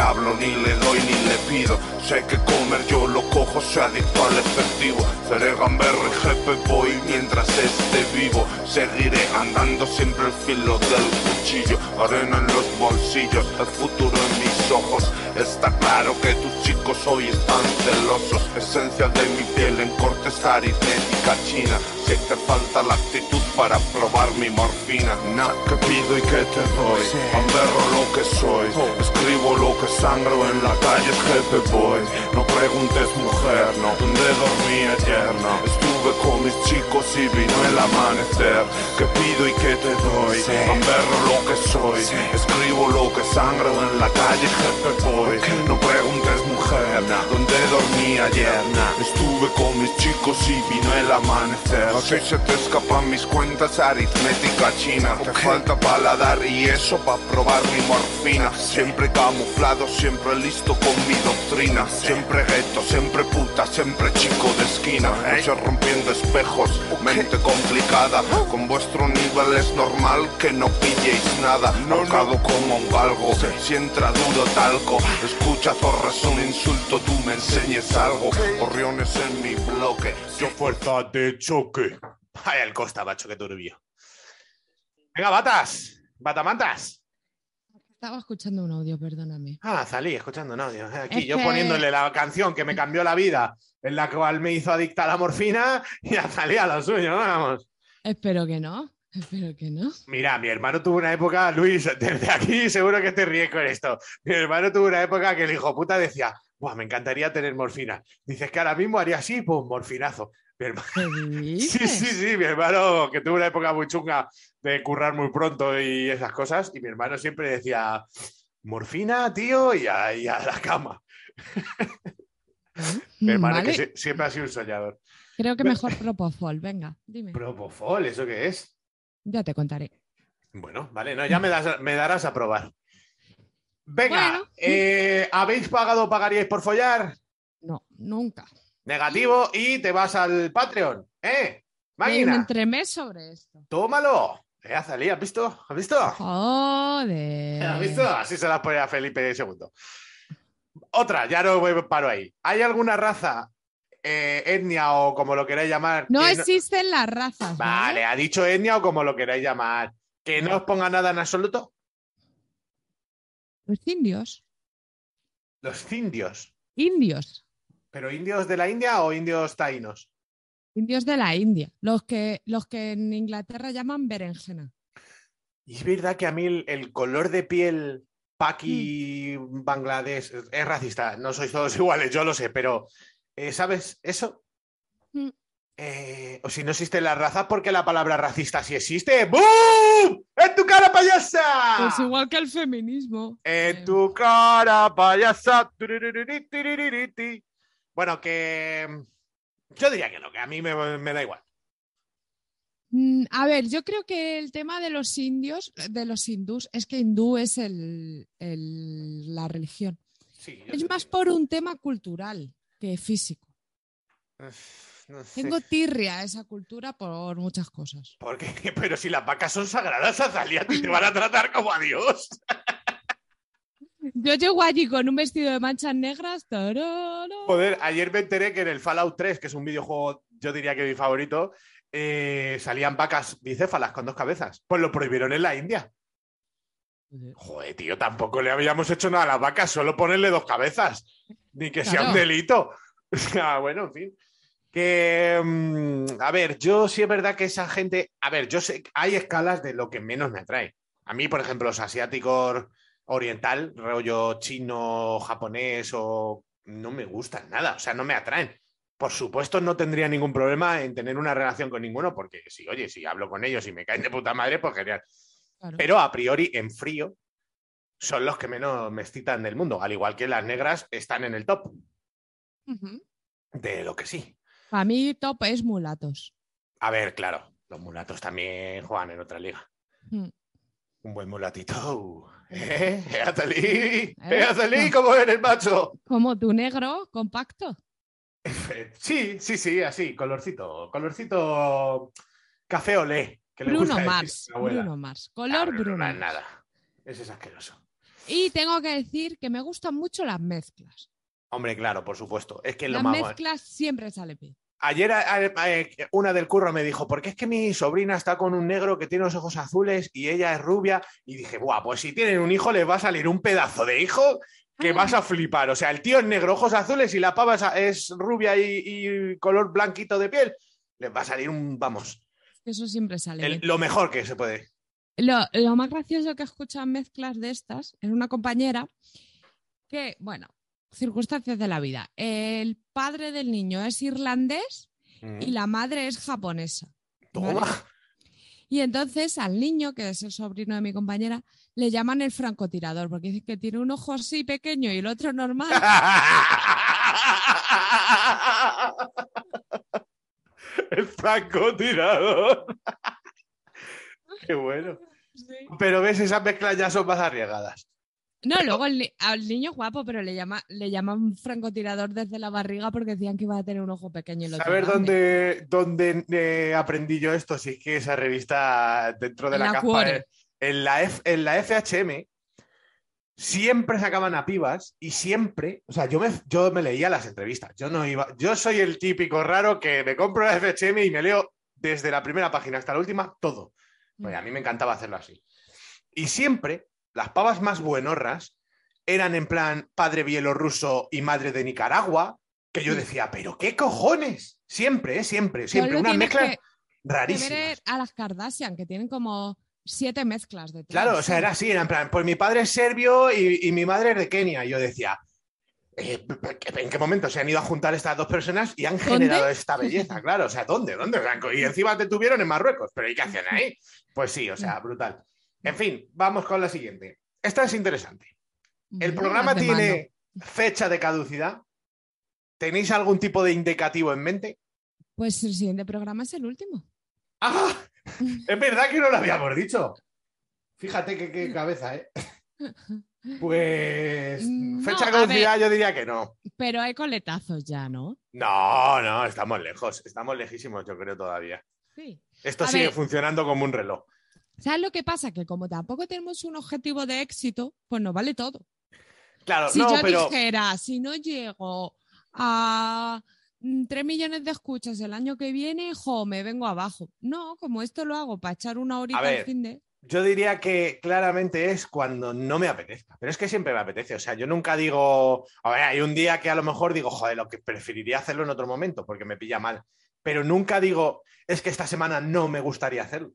Hablo, ni le doy, ni le pido. Sé que comer yo lo cojo, soy adicto al efectivo. Seré gamberro y jefe boy mientras esté vivo. Seguiré andando siempre el filo del cuchillo. Arena en los bolsillos, el futuro en mis ojos. Está claro que tus chicos hoy están celosos. Esencia de mi piel en cortes aritmética china. Si te falta la actitud para probar mi morfina. Nada que pido y que te doy. Gamberro lo que soy. Escribo lo que sangro en la calle, jefe boy. No preguntes mujer, no. ¿Dónde dormí ayer? No. Estuve con mis chicos y vino el amanecer. Que pido y que te doy. Gamberro lo que soy. Escribo lo que sangro en la calle, jefe boy. No preguntes mujer, ¿dónde dormí ayer? Estuve con mis chicos y vino el amanecer. Así se te escapan mis cuentas aritmética china. Te falta paladar y eso pa' probar mi morfina. Siempre camuflado, siempre listo con mi doctrina. Siempre gueto, siempre puta, siempre chico de esquina. Noche rompiendo espejos, mente complicada. Con vuestro nivel es normal que no pilléis nada. Marcado como un galgo, si entra duro talco. Escucha zorras un insulto, tú me enseñes algo. Gorriones en mi bloque. ¡Qué fuerza de choque! ¡Ay, el Costa, macho, qué turbio! Venga, batas, batamantas. Estaba escuchando un audio, perdóname. Ah, salí escuchando un audio. Aquí Es yo que- poniéndole la canción que me cambió la vida, en la cual me hizo adicta a la morfina, y a salía lo suyo, ¿no? vamos. Espero que no. Espero que no. Mira, mi hermano tuvo una época, Luis, desde aquí seguro que te ríes con esto. Mi hermano tuvo una época que el hijo puta decía, Buah, me encantaría tener morfina. Dices que ahora mismo haría así, pues morfinazo. Mi hermano- ¿Qué Sí, sí, sí, mi hermano que tuvo una época muy chunga de currar muy pronto y esas cosas, y mi hermano siempre decía, morfina, tío, y a, y a la cama. Mi hermano Vale, que sie- siempre ha sido un soñador. Creo que mejor Propofol. Venga, dime. Propofol, ¿eso qué es? Ya te contaré. Bueno, vale, no, ya me, das- me darás a probar. Venga, Bueno. eh, ¿habéis pagado o pagaríais por follar? No, nunca. Negativo y te vas al Patreon, ¿eh? Máquina, entremés sobre esto. tómalo. Eh, Azalí, ¿has visto? ¿Has visto? Joder. ¿Has visto? Así se las pone a Felipe II. Otra, ya no paro ahí. ¿Hay alguna raza, eh, etnia o como lo queráis llamar? No existen las razas. Vale, ha dicho etnia o como lo queráis llamar. Que no os ponga nada en absoluto. Los indios. Los indios. Indios. ¿Pero indios de la India o indios taínos? Indios de la India. Los que, los que en Inglaterra llaman berenjena. Y es verdad que a mí el, el color de piel paqui Bangladesh es racista. No sois todos iguales, yo lo sé, pero eh, ¿sabes eso? Mm. Eh, o si no existen las razas, porque la palabra racista sí existe. ¡Bum! ¡En tu cara, payasa! Pues igual que el feminismo. En tu cara, payasa. Bueno, que yo diría que no, que a mí me, me da igual. A ver, yo creo que el tema de los indios, de los hindús, es que hindú es el- el- la religión. Sí, Es más por un tema cultural que físico. Uf, no sé. Tengo tirria a esa cultura por muchas cosas. ¿Por qué? Pero si las vacas son sagradas, Azalia, a ti te van a tratar como a Dios. Yo llego allí con un vestido de manchas negras. tarara. Joder, ayer me enteré que en el Fallout 3, que es un videojuego, yo diría que mi favorito, eh, salían vacas bicéfalas con dos cabezas. Pues lo prohibieron en la India. Joder, tío, tampoco le habíamos hecho nada a las vacas, solo ponerle dos cabezas. Ni que sea un delito. O sea, bueno, en fin. Que, mm, a ver, yo sí es verdad que esa gente, a ver, yo sé, hay escalas de lo que menos me atrae. A mí, por ejemplo, los asiáticos oriental, rollo chino, japonés o no me gustan nada, o sea, no me atraen. Por supuesto, no tendría ningún problema en tener una relación con ninguno, porque si, oye, si hablo con ellos y me caen de puta madre, pues genial. Claro. Pero a priori, en frío, son los que menos me excitan del mundo, al igual que las negras están en el top de lo que sí. Para mí, top es mulatos. A ver, claro, los mulatos también juegan en otra liga. Mm. Un buen mulatito. ¿Eh? ¿Eh, Azalí? ¿Eh, ¿Eh? ¿Cómo eres, macho? Como tu negro compacto. Sí, sí, sí, así, colorcito, colorcito café olé. Que le Bruno gusta decir Mars. a. Bruno Mars. Ah, Color Bruno Bruno. Mars, nada. Ese es asqueroso. Y tengo que decir que me gustan mucho las mezclas. Hombre, claro, por supuesto. Es que lo Las guay. mezclas siempre sale bien. Ayer una del curro me dijo, porque es que mi sobrina está con un negro que tiene los ojos azules y ella es rubia. Y dije, guau, pues si tienen un hijo les va a salir un pedazo de hijo que Ah. vas a flipar. O sea, el tío es negro, ojos azules y la pava es, rubia y, y color blanquito de piel. Les va a salir un, vamos, Eso siempre sale el- lo mejor que se puede. Lo, lo más gracioso que he escuchado en mezclas de estas es una compañera que, bueno, circunstancias de la vida. El padre del niño es irlandés Mm. y la madre es japonesa. Toma. ¿vale? Y entonces al niño, que es el sobrino de mi compañera, le llaman el francotirador, porque dicen que tiene un ojo así pequeño y el otro normal. El francotirador. Qué bueno. Pero ves, esas mezclas ya son más arriesgadas. No, luego el al niño guapo, pero le, llama, le llaman francotirador desde la barriga porque decían que iba a tener un ojo pequeño. y ¿Sabes dónde, dónde eh, aprendí yo esto? Sí que esa revista dentro de En la, la capa, eh, en, la F- en la FHM, siempre sacaban a pibas y siempre, o sea, yo me, yo me leía las entrevistas. Yo no iba, yo soy el típico raro que me compro la FHM y me leo desde la primera página hasta la última todo. Pues a mí me encantaba hacerlo así. Y siempre las pavas más buenorras eran en plan padre bielorruso y madre de Nicaragua, que yo Sí. decía, pero qué cojones. Siempre, ¿eh? siempre, siempre. Solo Una mezcla rarísima. a las Kardashian, que tienen como siete mezclas de Claro, o sea, era así, era en plan, pues mi padre es serbio y, y mi madre es de Kenia. Y yo decía, eh, ¿en qué momento se han ido a juntar estas dos personas y han generado esta belleza? Claro, o sea, ¿dónde? ¿Dónde? O sea, Y encima te tuvieron en Marruecos, pero ¿y qué hacían ahí? Pues sí, o sea, brutal. En fin, vamos con la siguiente. Esta es interesante. ¿El programa tiene fecha de caducidad? ¿Tenéis algún tipo de indicativo en mente? Pues el siguiente programa es el último. ¡Ah! Es verdad que no lo habíamos dicho. Fíjate qué, qué cabeza, ¿eh? Pues No, fecha de caducidad yo diría que no. Pero hay coletazos ya, ¿no? No, no, estamos lejos, estamos lejísimos, yo creo todavía. Sí. Esto A sigue ver. funcionando como un reloj. ¿Sabes lo que pasa? Que como tampoco tenemos un objetivo de éxito, pues nos vale todo. Claro, Si no, yo pero dijera, si no llego a 3 millones de escuchas el año que viene, jo, me vengo abajo. No, como esto lo hago para echar una horita ver. al fin de... yo diría que claramente es cuando no me apetezca. Pero es que siempre me apetece. O sea, yo nunca digo, a ver, hay un día que a lo mejor digo, joder, lo que preferiría hacerlo en otro momento porque me pilla mal. Pero nunca digo, es que esta semana no me gustaría hacerlo.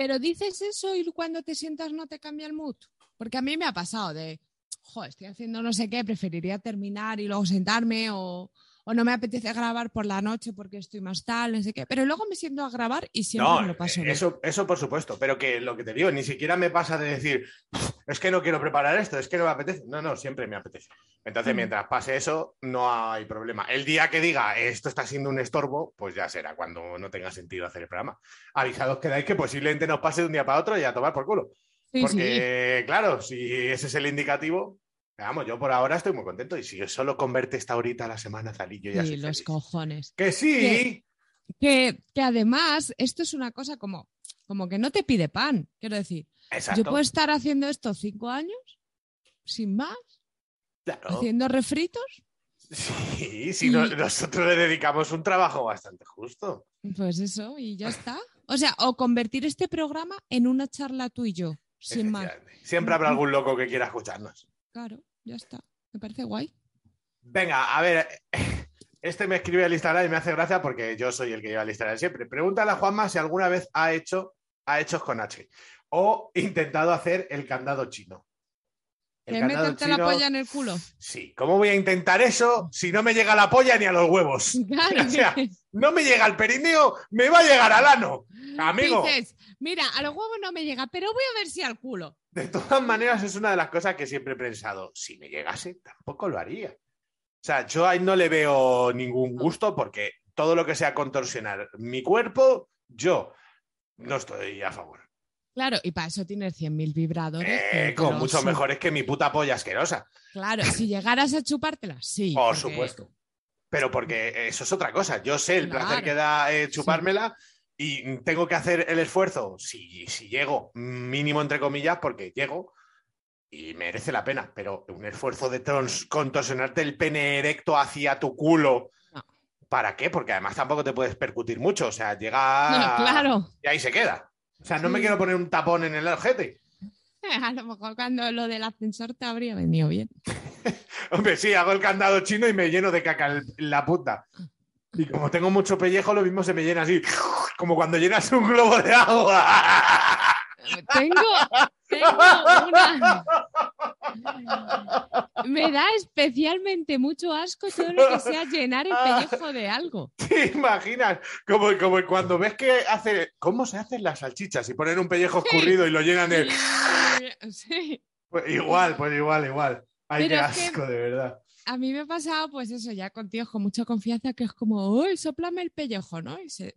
Pero dices eso y cuando te sientas no te cambia el mood. Porque a mí me ha pasado de, jo, estoy haciendo no sé qué, preferiría terminar y luego sentarme o, o no me apetece grabar por la noche porque estoy más tal, no sé qué. Pero luego me siento a grabar y siempre No, me lo paso bien. eso, eso por supuesto, pero que lo que te digo, ni siquiera me pasa de decir, es que no quiero preparar esto, es que no me apetece. No, no, siempre me apetece. Entonces, Mm. mientras pase eso, no hay problema. El día que diga, esto está siendo un estorbo, pues ya será cuando no tenga sentido hacer el programa. Avisados quedáis que posiblemente nos pase de un día para otro y a tomar por culo. Sí, sí. Porque, claro, si ese es el indicativo, vamos, yo por ahora estoy muy contento y si solo converte esta horita a la semana, Zalillo, ya Sí, soy los feliz. cojones. Que sí, Que, que además esto es una cosa como, como que no te pide pan. Quiero decir, exacto. yo puedo estar haciendo esto cinco años sin más, Claro. haciendo refritos. Sí, sí, no- nosotros le dedicamos un trabajo bastante justo. Pues eso, y ya está. O sea, o convertir este programa en una charla tú y yo, sin más. Siempre habrá algún loco que quiera escucharnos. Claro, ya está. Me parece guay. Venga, a ver. Este me escribe al Instagram y me hace gracia porque yo soy el que lleva el Instagram siempre. Pregúntale a Juanma si alguna vez ha hecho, ha hecho con H o intentado hacer el candado chino. El ¿Que candado meterte la chino- polla en el culo? Sí, ¿cómo voy a intentar eso si no me llega la polla ni a los huevos? Claro. O sea, no me llega al perineo, me va a llegar al ano. Amigo, Dices, mira, a los huevos no me llega, pero voy a ver si al culo. de todas maneras es una de las cosas que siempre he pensado. Si me llegase, tampoco lo haría. O sea, yo ahí no le veo ningún gusto porque todo lo que sea contorsionar mi cuerpo, yo no estoy a favor. Claro, y para eso tienes 100.000 vibradores. Eh, con mucho mejores que mi puta polla asquerosa. Claro, si llegaras a chupártela, sí. Por porque- supuesto. Pero porque eso es otra cosa. Yo sé el Claro. placer que da eh, chupármela y tengo que hacer el esfuerzo, si, si llego, mínimo entre comillas, porque llego y merece la pena. Pero un esfuerzo de contorsionarte el pene erecto hacia tu culo. No. ¿Para qué? Porque además tampoco te puedes percutir mucho. O sea, llega No, claro. y ahí se queda. O sea, no me quiero poner un tapón en el ojete. A lo mejor cuando lo del ascensor te habría venido bien. Hombre, sí, hago el candado chino y me lleno de caca la puta. Y como tengo mucho pellejo, lo mismo se me llena así, como cuando llenas un globo de agua. Tengo, tengo una. Me da especialmente mucho asco todo lo que sea llenar el pellejo de algo. ¿Te imaginas? Como, como cuando ves que hace. ¿Cómo se hacen las salchichas? Y ponen un pellejo escurrido y lo llenan de. Sí. Pues igual, pues igual, igual. Ay, Pero qué que- asco, de verdad. A mí me ha pasado, pues eso, ya con tíos con mucha confianza, que es como, uy, soplame el pellejo, ¿no? Y se,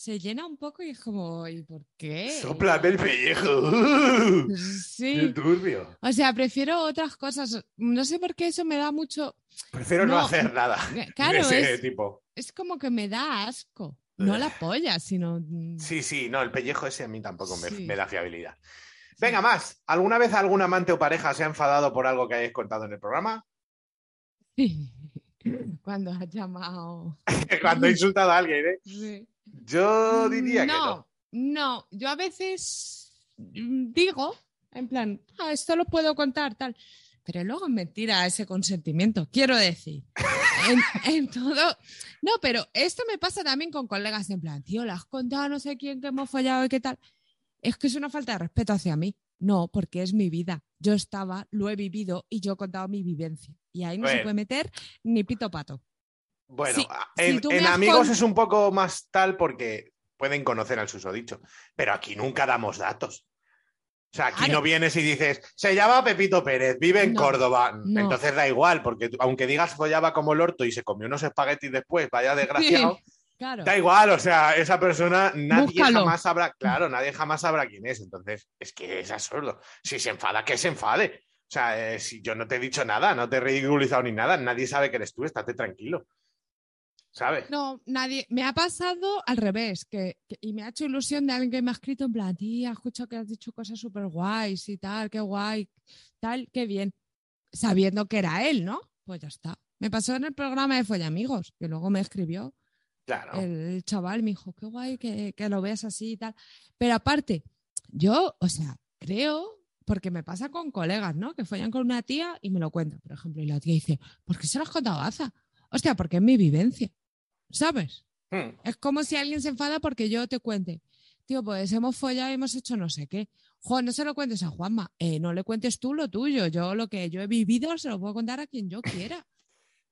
se llena un poco y es como, ¿y por qué? Sóplame el pellejo. ¡Uh! Qué Sí. turbio. O sea, prefiero otras cosas. No sé por qué eso me da mucho. Prefiero no, No, hacer nada. Claro, de ese es, tipo. es como que me da asco. No la polla, sino. mm, Sí, sí, no, el pellejo ese a mí tampoco me, Sí. me da fiabilidad. Venga, más. ¿Alguna vez algún amante o pareja se ha enfadado por algo que hayáis contado en el programa? sí. Cuando has llamado. Cuando he insultado a alguien, ¿eh? Sí. Yo diría que no. no. No, yo a veces mm, digo, en plan, "Ah, esto lo puedo contar, tal. Pero luego es mentira ese consentimiento, quiero decir. En, en todo. No, pero esto me pasa también con colegas, en plan, tío, le has contado no sé quién que hemos fallado y qué tal. Es que es una falta de respeto hacia mí. No, porque es mi vida. Yo estaba, lo he vivido y yo he contado mi vivencia. Y ahí no se Bueno. puede meter ni pito pato. Bueno, Sí, a- si en, amigos con- es un poco más tal porque pueden conocer al susodicho, pero aquí nunca damos datos. O sea, aquí Claro. no vienes y dices, se llama Pepito Pérez, vive en No, Córdoba. no. Entonces da igual, porque aunque digas follaba como el orto y se comió unos espaguetis después, vaya desgraciado, Claro. da igual, o sea, esa persona nadie Búscalo. jamás sabrá, claro, nadie jamás sabrá quién es. Entonces, es que es absurdo. Si se enfada, que se enfade. O sea, eh, si yo no te he dicho nada, no te he ridiculizado ni nada, nadie sabe que eres tú, estate tranquilo. ¿Sabes? No, nadie. Me ha pasado al revés, que, que- y me ha hecho ilusión de alguien que me ha escrito en plan, tía, escucho que has dicho cosas súper guays y tal, qué guay, tal, qué bien. Sabiendo que era él, ¿no? Pues ya está. Me pasó en el programa de Follamigos, que luego me escribió Claro. el, chaval, me dijo, qué guay que, que lo veas así y tal. Pero aparte, yo, o sea, creo, porque me pasa con colegas, ¿no? Que follan con una tía y me lo cuentan, por ejemplo, y la tía dice, ¿por qué se lo has contado a Aza? Hostia, porque es mi vivencia, ¿sabes? Hmm. Es como si alguien se enfada porque yo te cuente, tío, pues hemos follado y hemos hecho no sé qué. Juan, no se lo cuentes a Juanma, eh, no le cuentes tú lo tuyo, yo lo que yo he vivido se lo puedo contar a quien yo quiera.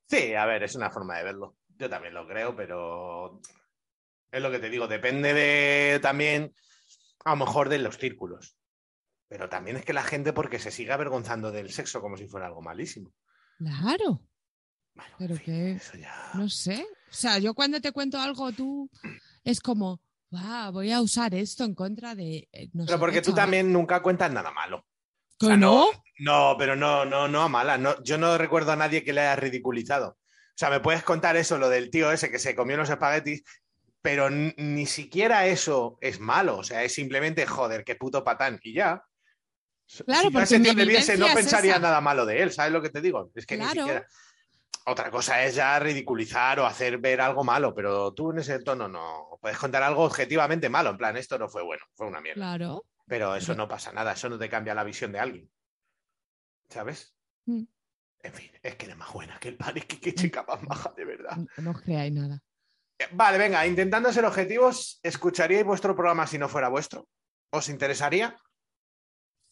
Sí, a ver, es una forma de verlo. Yo también lo creo, pero es lo que te digo, depende de también, a lo mejor, de los círculos. Pero también es que la gente, porque se sigue avergonzando del sexo como si fuera algo malísimo. Claro, Bueno, pero en fin, que... eso ya. No sé. O sea, yo cuando te cuento algo, tú es como, "Buah, voy a usar esto en contra de. eh, no sé Pero porque tú chaval". también nunca cuentas nada malo. ¿Que sea, no? No, pero no, no, no mala. No, yo no recuerdo a nadie que le haya ridiculizado. O sea, me puedes contar eso, lo del tío ese que se comió los espaguetis, pero ni siquiera eso es malo. O sea, es simplemente, joder, qué puto patán. Y ya. Claro, si porque ese tío no pensaría esa. nada malo de él, ¿sabes lo que te digo? Es que ni Claro. siquiera. Otra cosa es ya ridiculizar o hacer ver algo malo, pero tú en ese tono no puedes contar algo objetivamente malo, en plan, esto no fue bueno, fue una mierda. Claro. Pero eso no pasa nada, eso no te cambia la visión de alguien. ¿Sabes? Mm. En fin, es que eres más buena que el pan, es que qué chica más maja, de verdad. No, no creáis nada. Eh, Vale, venga, intentando ser objetivos, ¿escucharíais vuestro programa si no fuera vuestro? ¿Os interesaría?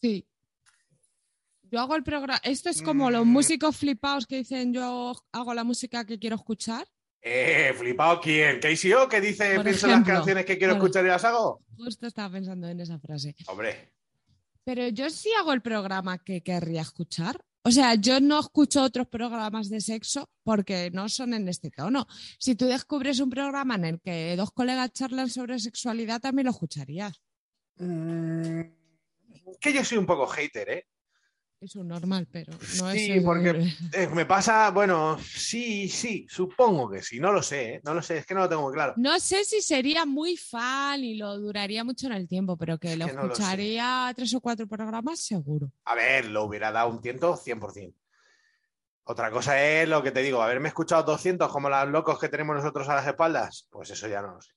Sí. Yo hago el programa. Esto es como los Mm. músicos flipados que dicen yo hago la música que quiero escuchar. Eh, flipado quién, Casey O, que dice Por pienso ejemplo, las canciones que quiero escuchar y las hago. Justo estaba pensando en esa frase. Hombre, Pero yo sí hago el programa que querría escuchar. O sea, yo no escucho otros programas de sexo porque no son en este tono. Si tú descubres un programa en el que dos colegas charlan sobre sexualidad, también lo escucharías. mm, que yo soy un poco hater, ¿eh? Es un normal, pero no Sí, es. porque- Eh, Me pasa, bueno, sí, sí, supongo que sí, no lo sé, ¿eh? no lo sé, es que no lo tengo muy claro. No sé si sería muy fan y lo duraría mucho en el tiempo, pero que Es lo que no lo sé. escucharía tres o cuatro programas seguro. A ver, lo hubiera dado un tiento 100%. Otra cosa es lo que te digo, haberme escuchado 200 como los locos que tenemos nosotros a las espaldas, pues eso ya no lo sé.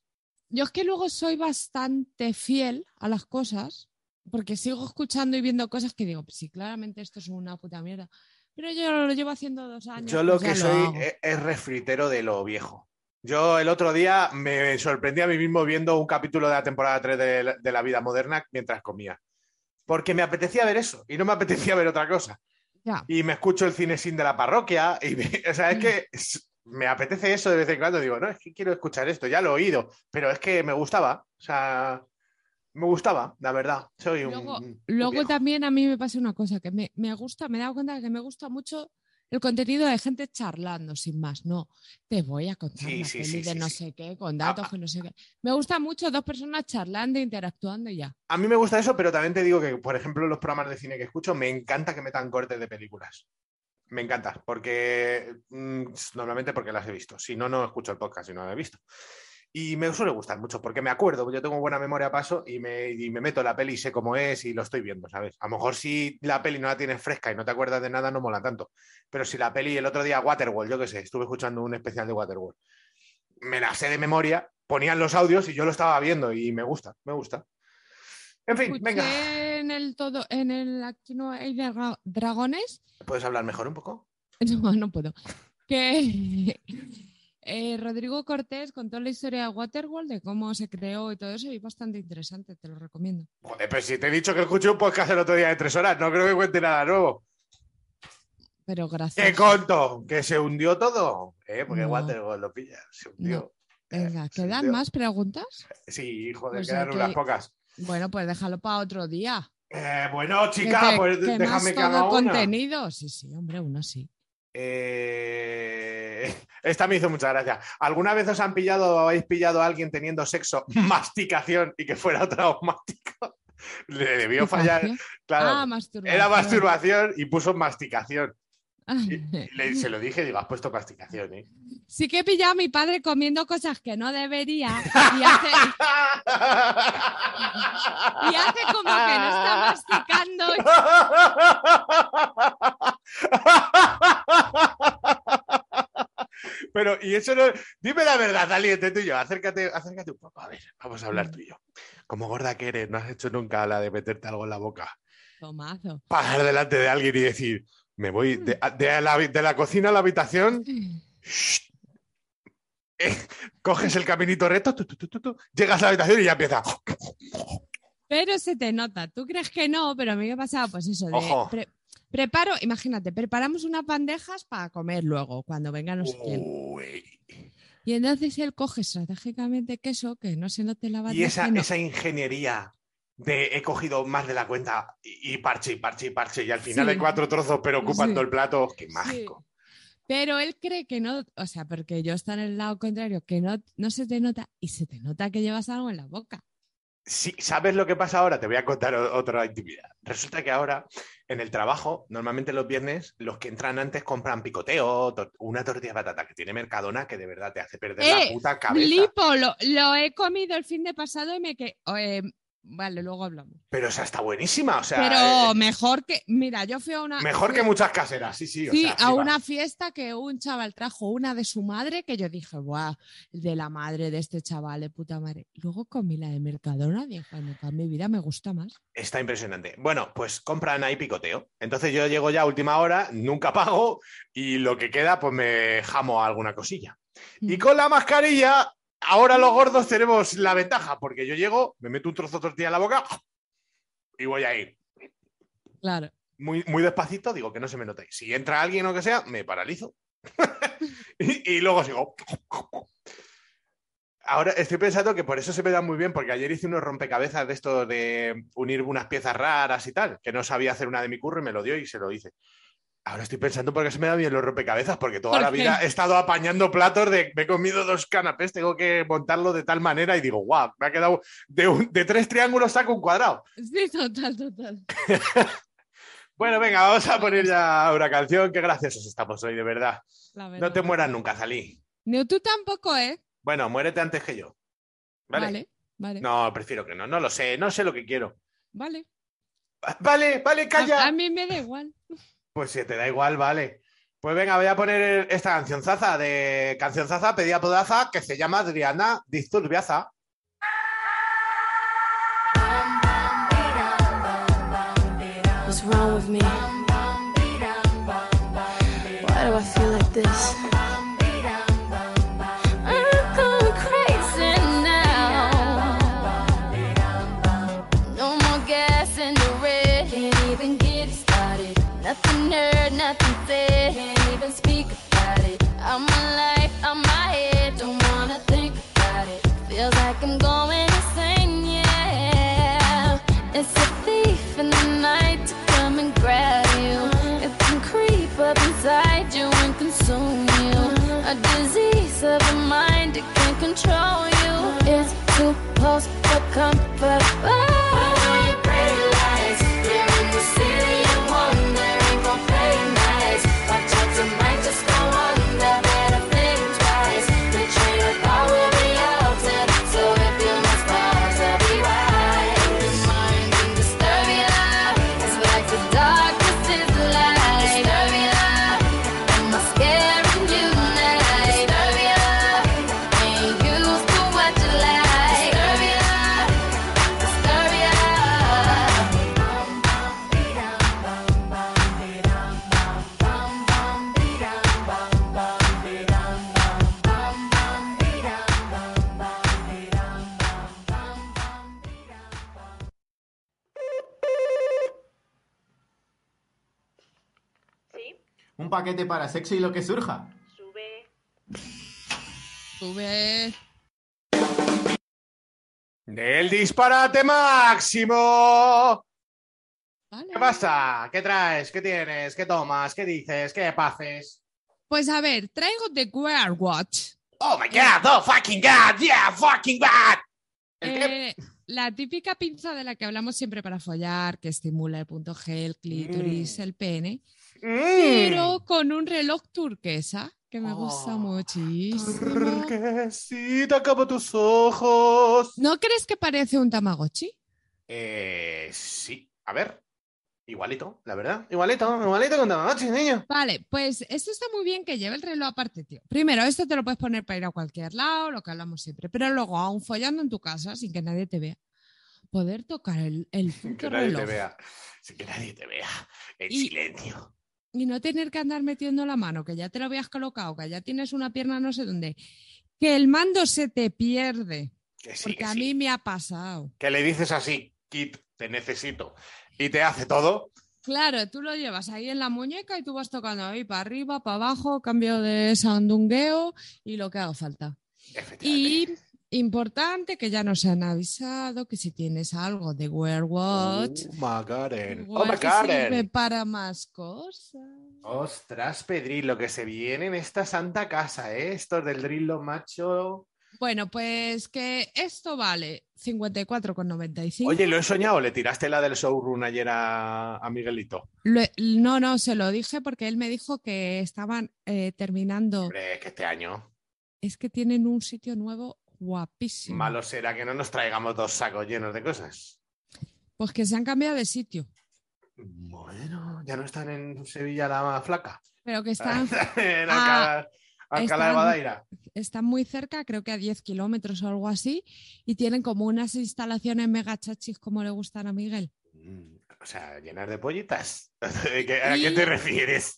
Yo es que luego soy bastante fiel a las cosas, porque sigo escuchando y viendo cosas que digo, pues sí, claramente esto es una puta mierda. Pero yo lo llevo haciendo dos años. Yo lo pues que soy hago. es, es refritero de lo viejo. Yo el otro día me sorprendí a mí mismo viendo un capítulo de la temporada 3 de, la- de La Vida Moderna mientras comía. Porque me apetecía ver eso y no me apetecía ver otra cosa. Ya. Y me escucho el cine sin de la parroquia y me- o sea, es que es- me apetece eso de vez en cuando. Digo, no, es que quiero escuchar esto, ya lo he oído, pero es que me gustaba. O sea, me gustaba, la verdad. Soy. Luego, un luego viejo. también a mí me pasa una cosa, que me, me gusta, me he dado cuenta que me gusta mucho el contenido de gente charlando, sin más. No, te voy a contar Sí, la sí, peli sí, de no sé qué, con datos Ah, que no sé qué. Me gusta mucho dos personas charlando, interactuando y ya. A mí me gusta eso, pero también te digo que, por ejemplo, los programas de cine que escucho, me encanta que metan cortes de películas. Me encanta, porque mm, normalmente porque las he visto. Si no, no escucho el podcast y no lo he visto. Y me suele gustar mucho, porque me acuerdo, yo tengo buena memoria a paso y me, y me meto en la peli y sé cómo es y lo estoy viendo, ¿sabes? A lo mejor si la peli no la tienes fresca y no te acuerdas de nada, no mola tanto. Pero si la peli el otro día, Waterworld, yo qué sé, estuve escuchando un especial de Waterworld, me la sé de memoria, ponían los audios y yo lo estaba viendo y me gusta, me gusta. En fin, Escuché venga. en el todo, en el Aquí no hay dra- dragones, ¿Puedes hablar mejor un poco? no, no puedo, que eh, Rodrigo Cortés contó la historia de Waterworld, de cómo se creó y todo eso, y es bastante interesante, te lo recomiendo. Joder, pero si te he dicho que escuché un podcast el otro día de tres horas, no creo que cuente nada nuevo. Pero gracias. ¿Qué conto? ¿Que se hundió todo? ¿Eh? Porque No. Waterworld lo pilla, se hundió. Eh, Venga, ¿quedan hundió. más preguntas? Sí, joder, Pues quedan ok. unas pocas. Bueno, pues déjalo para otro día. Eh, bueno, Que chica, te- pues que déjame que haga una. contenido. Sí, sí, hombre, uno sí. Eh, Esta me hizo mucha gracia. ¿Alguna vez os han pillado o habéis pillado a alguien teniendo sexo, masticación y que fuera traumático? Le debió fallar. Claro, Ah, masturbación. era masturbación y puso masticación. Ay, Y le- se lo dije, digo, has puesto masticación, ¿eh? Sí que he pillado a mi padre comiendo cosas que no debería y hace, y hace como que no está masticando. Pero, y eso no. Dime la verdad, Daliente, tú y yo. Acércate, acércate un poco. A ver, vamos a hablar tú y yo. Como gorda que eres, no has hecho nunca la de meterte algo en la boca. Tomazo. Pasar delante de alguien y decir, me voy de, de la, de la cocina a la habitación. shh, eh, coges el caminito recto, llegas a la habitación y ya empieza. Pero se te nota. Tú crees que no, pero a mí me ha pasado pues eso de Ojo. pre- preparo, imagínate, preparamos unas bandejas para comer luego cuando venga no sé quién. Uy. Y entonces él coge estratégicamente queso que no se note la Y bandeja. esa, y no. esa ingeniería de he cogido más de la cuenta y, y parche y parche y parche y al final Sí. hay cuatro trozos pero ocupando Sí. el plato, qué Sí. mágico. Pero él cree que no, o sea, porque yo estoy en el lado contrario, que no, no se te nota y se te nota que llevas algo en la boca. Sí, ¿sabes lo que pasa ahora? Te voy a contar otra intimidad. Resulta que ahora en el trabajo, normalmente los viernes, los que entran antes compran picoteo, una tortilla de patata que tiene Mercadona que de verdad te hace perder la ¡Eh! puta cabeza. Lipo, lo, lo he comido el fin de pasado y me que eh, Vale, luego hablamos. Pero esa está buenísima, o sea, Pero eh, mejor que, mira, yo fui a una... mejor que muchas caseras, sí, sí. o Sí, sea, a una fiesta que un chaval trajo una de su madre que yo dije, guau, de la madre de este chaval, de puta madre. Luego comí la de Mercadona, dije, en mi vida me gusta más. Está impresionante. Bueno, pues compran ahí picoteo. Entonces yo llego ya a última hora, nunca pago y lo que queda, pues me jamo alguna cosilla. Y Mm. con la mascarilla, ahora los gordos tenemos la ventaja, porque yo llego, me meto un trozo de tortilla en la boca y voy a ir Claro. muy, muy despacito, digo que no se me note. Si entra alguien o que sea, me paralizo. y, y luego sigo. Ahora estoy pensando que por eso se me da muy bien, porque ayer hice unos rompecabezas de esto de unir unas piezas raras y tal, que no sabía hacer una de mi curro y me lo dio y se lo hice. Ahora estoy pensando por qué se me da bien los rompecabezas, porque toda ¿Por la qué? vida he estado apañando platos de me he comido dos canapés, tengo que montarlo de tal manera y digo, guau, me ha quedado de, un- de tres triángulos saco un cuadrado. Sí, total, total. Bueno, venga, vamos a poner ya una canción. Qué graciosos estamos hoy, de verdad. No te mueras nunca, Zalí. No, tú tampoco, ¿eh? Bueno, muérete antes que yo. ¿Vale? Vale, vale. No, prefiero que no. No lo sé, no sé lo que quiero. Vale. Vale, vale, A, calla. a mí me da igual. Pues si te da igual, vale. Pues venga, voy a poner esta canción zaza de canción zaza pedida podaza que se llama Adriana Disturbiaza. What's wrong with me? Why do I feel like this? In the night to come and grab you. It can creep up inside you and consume you. A disease of the mind, it can control you. It's too close for comfort. Paquete para sexo y lo que surja. sube. Sube. Del disparate máximo. Vale. ¿Qué pasa? ¿Qué traes? ¿Qué tienes? ¿Qué tomas? ¿Qué dices? ¿Qué haces? Pues a ver, traigo The Wear Watch. Oh my god, oh fucking god, yeah, fucking god. Eh, la típica pinza de la que hablamos siempre para follar, que estimula el punto G, el clítoris, Mm. el pene. Pero con un reloj turquesa que me gusta Oh, muchísimo. Turquesita como tus ojos. ¿No crees que parece un Tamagotchi? Eh, sí, a ver. Igualito, la verdad. Igualito, igualito con Tamagotchi, niño. Vale, pues esto está muy bien que lleve el reloj aparte, tío. Primero, esto te lo puedes poner para ir a cualquier lado, lo que hablamos siempre, pero luego, aún follando en tu casa, sin que nadie te vea, poder tocar el, el Sin que nadie te reloj vea. Sin que nadie te vea. En Y- silencio. Y no tener que andar metiendo la mano, que ya te lo habías colocado, que ya tienes una pierna no sé dónde, que el mando se te pierde, Que sí, porque que a sí. mí me ha pasado. Que le dices así, Kit, te necesito. Y te hace todo. Claro, tú lo llevas ahí en la muñeca y tú vas tocando ahí para arriba, para abajo, cambio de sandungueo y lo que haga falta. Y Efectivamente. Importante que ya nos han avisado que si tienes algo de Wear Watch, Oh my God. igual Oh my God. sirve para más cosas. Ostras, Pedri, lo que se viene en esta santa casa, ¿eh? Estos del drillo macho. Bueno, pues que esto vale 54,95. Oye, lo he soñado. ¿Le tiraste la del showroom ayer a, a Miguelito? Lo- no, no, se lo dije porque él me dijo que estaban eh, terminando. Hombre, que este año. Es que tienen un sitio nuevo guapísimo. Malo será que no nos traigamos dos sacos llenos de cosas. Pues que se han cambiado de sitio, Bueno, ya no están en Sevilla la flaca. pero que están, en Ah, Alcalá, de Guadaira. están muy cerca, creo que a 10 kilómetros o algo así, y tienen como unas instalaciones mega chachis como le gustan a Miguel. Mm, O sea, llenas de pollitas. ¿De qué- ¿A qué te refieres?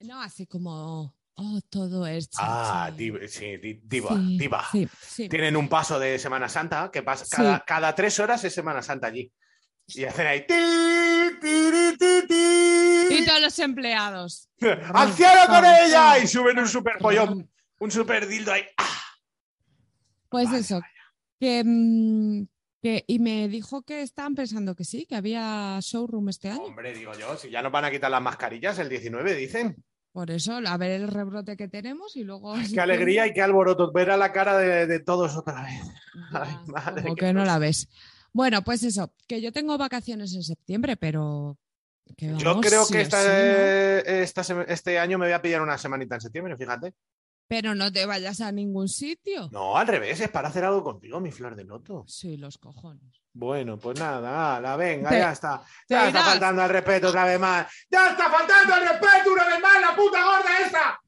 No, así como, oh, todo es Ah, chachi. diva, sí, di- diva, Sí, diva. Sí, sí. Tienen un paso de Semana Santa que pasa cada, cada tres horas es Semana Santa allí. Y hacen ahí. ti, tiri, ti, ti. Y todos los empleados. ¡Al cielo con ella! Y suben un super pollón, un super dildo ahí. ¡Ah! Pues eso, que, mm, que- y me dijo que estaban pensando que sí, que había showroom este año. Hombre, digo yo, si ya nos van a quitar las mascarillas el 19, dicen. Por eso, a ver el rebrote que tenemos y luego... Qué alegría y qué alboroto ver a la cara de, de todos otra vez. Ya, Ay, madre, como que no la ves. Bueno, pues eso, que yo tengo vacaciones en septiembre, pero... que Yo creo sí que o esta, sí, ¿no? esta sema- este año me voy a pillar una semanita en septiembre, fíjate. Pero no te vayas a ningún sitio. No, al revés, es para hacer algo contigo, mi flor de loto. Sí, los cojones. Bueno, pues nada, la venga, Te- ya está. Ya está irás. faltando al respeto otra vez más. ¡Ya está faltando al respeto una vez más, la puta gorda esta!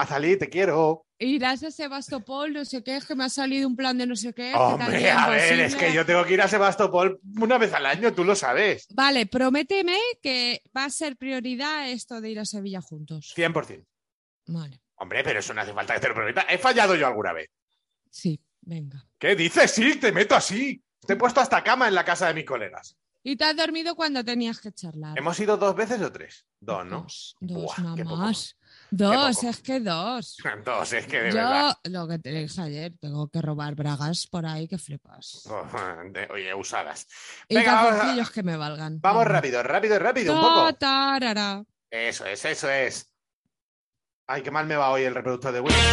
Azalí, te quiero. Irás a Sebastopol, no sé qué, es que me ha salido un plan de no sé qué. Hombre, a ver, es que yo tengo que ir a Sebastopol una vez al año, tú lo sabes. Vale, prométeme que va a ser prioridad esto de ir a Sevilla juntos. 100%. Vale, Hombre, pero eso no hace falta que te lo prometa. He fallado yo alguna vez. sí, venga. ¿Qué dices? Sí, te meto así. Te he puesto hasta cama en la casa de mis colegas. ¿Y te has dormido cuando tenías que charlar? ¿Hemos ido dos veces o tres? Dos, ¿no? Dos, dos Buah, nada más. Dos, es que dos. Dos, es que de Yo, verdad. lo que te dije ayer, tengo que robar bragas por ahí que flipas. Oh, de- oye, usadas. Y Venga, a- calzoncillos que me valgan. vamos Venga. rápido, rápido, rápido, un poco. tarara. Eso es, eso es. Ay, qué mal me va hoy el reproductor de Windows.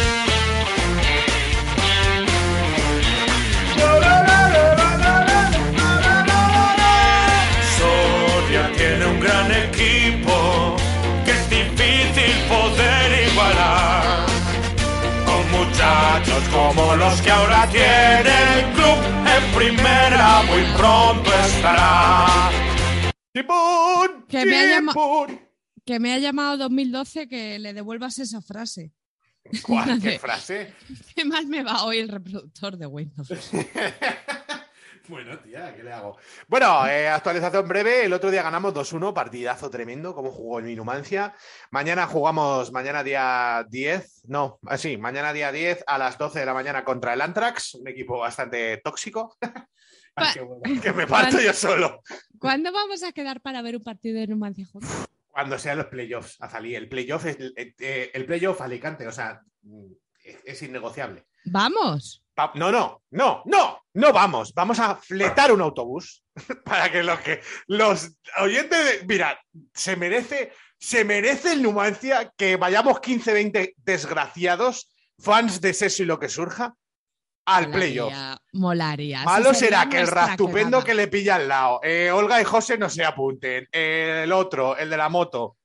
Muchachos como los que ahora tiene el club en primera muy pronto estará. ¡Tipón! Que me ha llama- ¡Tipón! Que me ha llamado 2012 que le devuelvas esa frase. ¿Cuál? ¿Qué frase? ¿Qué mal me va hoy el reproductor de Windows? Bueno, tía, ¿qué le hago? Bueno, eh, actualización breve. El otro día ganamos 2-1, partidazo tremendo, como jugó el Numancia. Mañana jugamos, mañana día 10, no, ah, sí, mañana día 10 a las 12 de la mañana contra el Antrax, un equipo bastante tóxico. Ay, qué bueno, que me parto yo solo. ¿Cuándo vamos a quedar para ver un partido de Numancia juntos? Cuando sean los playoffs, Azalí. El playoff es el, eh, el playoff Alicante, o sea, es, es innegociable. ¡Vamos! No, no, no, no, no vamos. Vamos a fletar un autobús para que los que los oyentes, de- mira, se merece, se merece el Numancia que vayamos 15, 20 desgraciados, fans de Seso y lo que surja, al playoff. Molaría. Malo será que el rastupendo que le pilla al lado, eh, Olga y José no se apunten, eh, el otro, el de la moto,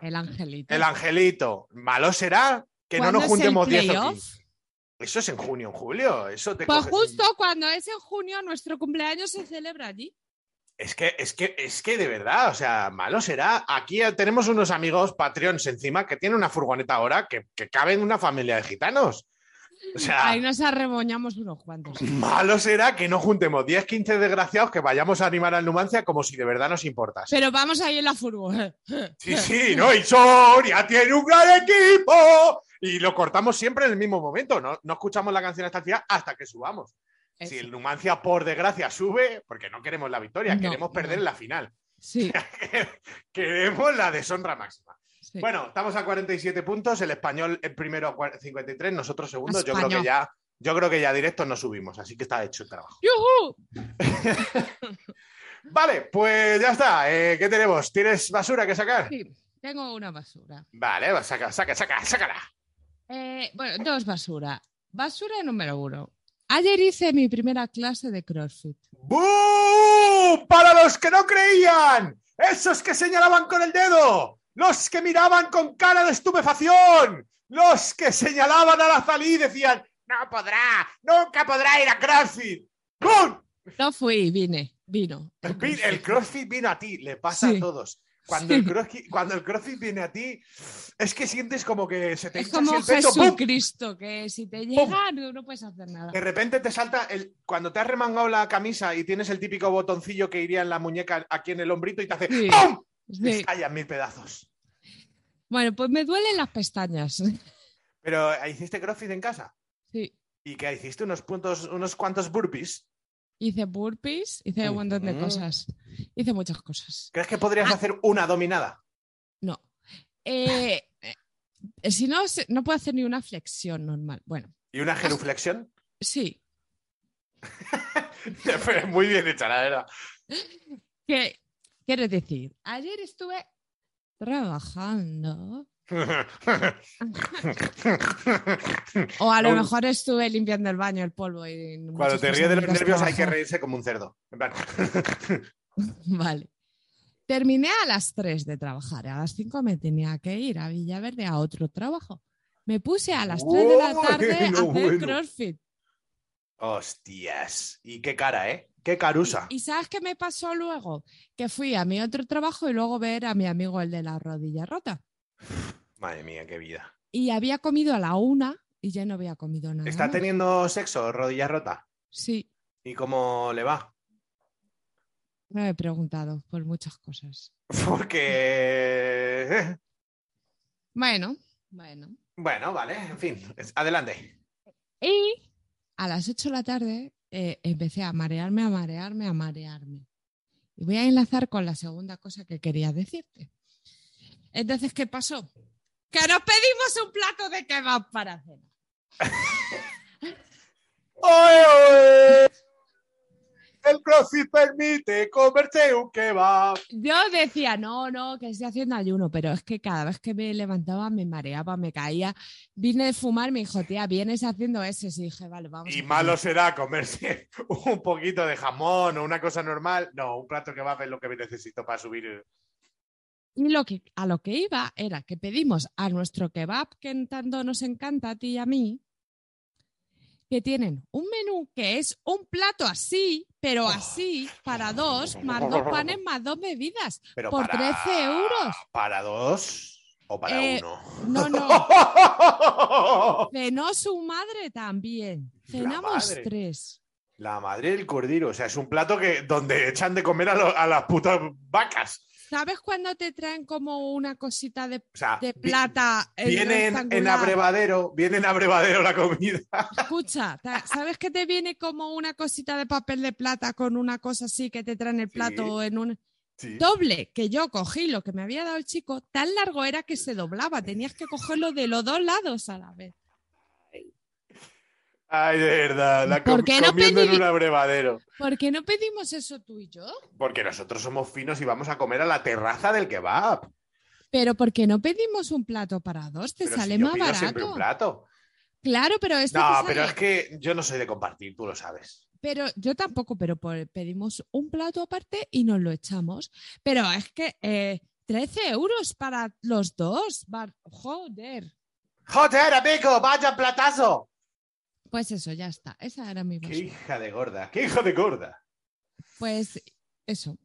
El angelito. el angelito. Malo será que no ¿Cuándo nos juntemos 10 o playoff? 15. Eso es en junio, en julio. Eso te Pues justo cuando es en junio, nuestro cumpleaños se celebra allí. Es que, es que, es que de verdad, o sea, malo será. Aquí tenemos unos amigos Patreons encima que tienen una furgoneta ahora que, que caben una familia de gitanos. O sea, Ahí nos arremoñamos unos cuantos. malo será que no juntemos 10, 15 desgraciados que vayamos a animar al Numancia como si de verdad nos importase. Pero vamos ahí en la furgo. Sí, sí, no, y Soria tiene un gran equipo. Y lo cortamos siempre en el mismo momento, no, no escuchamos la canción hasta el final hasta que subamos. Si el Numancia, por desgracia, sube, porque no queremos la victoria, No, queremos perder no. la final. Sí, queremos la deshonra máxima. sí. Bueno, estamos a 47 puntos, el español el primero a cua- 53, nosotros segundo. Yo creo que ya, yo creo que ya directo nos subimos, así que está hecho el trabajo. Vale, pues ya está. Eh, ¿Qué tenemos? ¿Tienes basura que sacar? Sí, tengo una basura. Vale, va, saca, saca, saca, sácala. Eh, bueno, dos basura. Basura número uno. Ayer hice mi primera clase de CrossFit. ¡Bú! Para los que no creían, esos que señalaban con el dedo, los que miraban con cara de estupefacción, los que señalaban a la Zalí y decían, No podrá, nunca podrá ir a CrossFit. ¡Bum! No fui, vine, vino. El, CrossFit vino a ti, le pasa Sí. a todos. Cuando, Sí. el crossfit, cuando el CrossFit viene a ti, es que sientes como que se te Es como el pecho. ¡pum! Jesucristo, que si te llega no, no puedes hacer nada. De repente te salta el. Cuando te has remangado la camisa y tienes el típico botoncillo que iría en la muñeca aquí en el hombrito y te hace Sí. ¡Pum! Sí. Estalla en mil pedazos. Bueno, pues me duelen las pestañas. Pero ¿hiciste CrossFit en casa? Sí. ¿Y qué hiciste? ¿Unos, puntos, unos cuantos burpees? Hice burpees, hice un montón de cosas. Hice muchas cosas. ¿Crees que podrías Ah. hacer una dominada? No. Eh, si no, no puedo hacer ni una flexión normal. Bueno, ¿Y una genuflexión? sí. Pero Muy bien hecha, la verdad. ¿Qué quiero decir? Ayer estuve trabajando. O a lo mejor estuve limpiando el baño, el polvo y Cuando te ríes de los nervios hay que reírse como un cerdo. Vale. Terminé a las 3 de trabajar. A las 5 me tenía que ir a Villaverde a otro trabajo. Me puse a las 3 de la tarde a hacer Bueno. CrossFit. Hostias. Y qué cara, ¿eh? Qué carusa. ¿Y sabes qué me pasó luego? Que fui a mi otro trabajo y luego ver a mi amigo el de la rodilla rota. Madre mía, qué vida. Y había comido a la una y ya no había comido nada. ¿Está teniendo sexo, rodilla rota? Sí, ¿Y cómo le va? me he preguntado por muchas cosas. Porque... Bueno, bueno. Bueno, vale, en fin. Adelante. Y a las 8 de la tarde eh, empecé a marearme, a marearme, a marearme. Y voy a enlazar con la segunda cosa que quería decirte. Entonces, ¿qué pasó? Que nos pedimos un plato de kebab para cenar. ¡Oye, oye! El CrossFit permite comerte un kebab. Yo decía, no, no, que estoy haciendo ayuno, pero es que cada vez que me levantaba me mareaba, me caía. Vine de fumar, me dijo, tía, vienes haciendo ese. Y dije, vale, vamos. Y a malo comer". será comerse un poquito de jamón o una cosa normal. No, un plato kebab es lo que necesito para subir. Y lo que, a lo que iba era que pedimos a nuestro kebab, que tanto nos encanta a ti y a mí, que tienen un menú que es un plato así, pero así, para dos, más dos panes, más dos bebidas, Pero por para, 13 euros. ¿Para dos o para Eh, uno? No, no, cenó su madre también. La Cenamos madre. tres. La madre del cordero. O sea, es un plato que donde echan de comer a, lo- a las putas vacas. ¿Sabes cuando te traen como una cosita de, O sea, de vi- plata? viene en, en abrevadero, viene en abrevadero la comida. Escucha, ¿sabes que te viene como una cosita de papel de plata con una cosa así que te traen el plato en un Sí. doble? Que yo cogí lo que me había dado el chico, tan largo era que se doblaba, tenías que cogerlo de los dos lados a la vez. Ay, de verdad, la ¿Por com- qué no comiendo en un abrevadero. ¿Por qué no pedimos eso tú y yo? Porque nosotros somos finos y vamos a comer a la terraza del kebab. Pero ¿por qué no pedimos un plato para dos? Te Pero si sale yo más pido siempre barato. un plato. Claro, pero esto No, pero es que yo no soy de compartir, tú lo sabes. Pero yo tampoco, pero por- pedimos un plato aparte y nos lo echamos. Pero es que eh, 13 euros para los dos. Joder. ¡Joder, amigo! ¡Vaya platazo! Pues eso, ya está. Esa era mi ¡Qué basura. hija de gorda! ¡Qué hijo de gorda! Pues eso.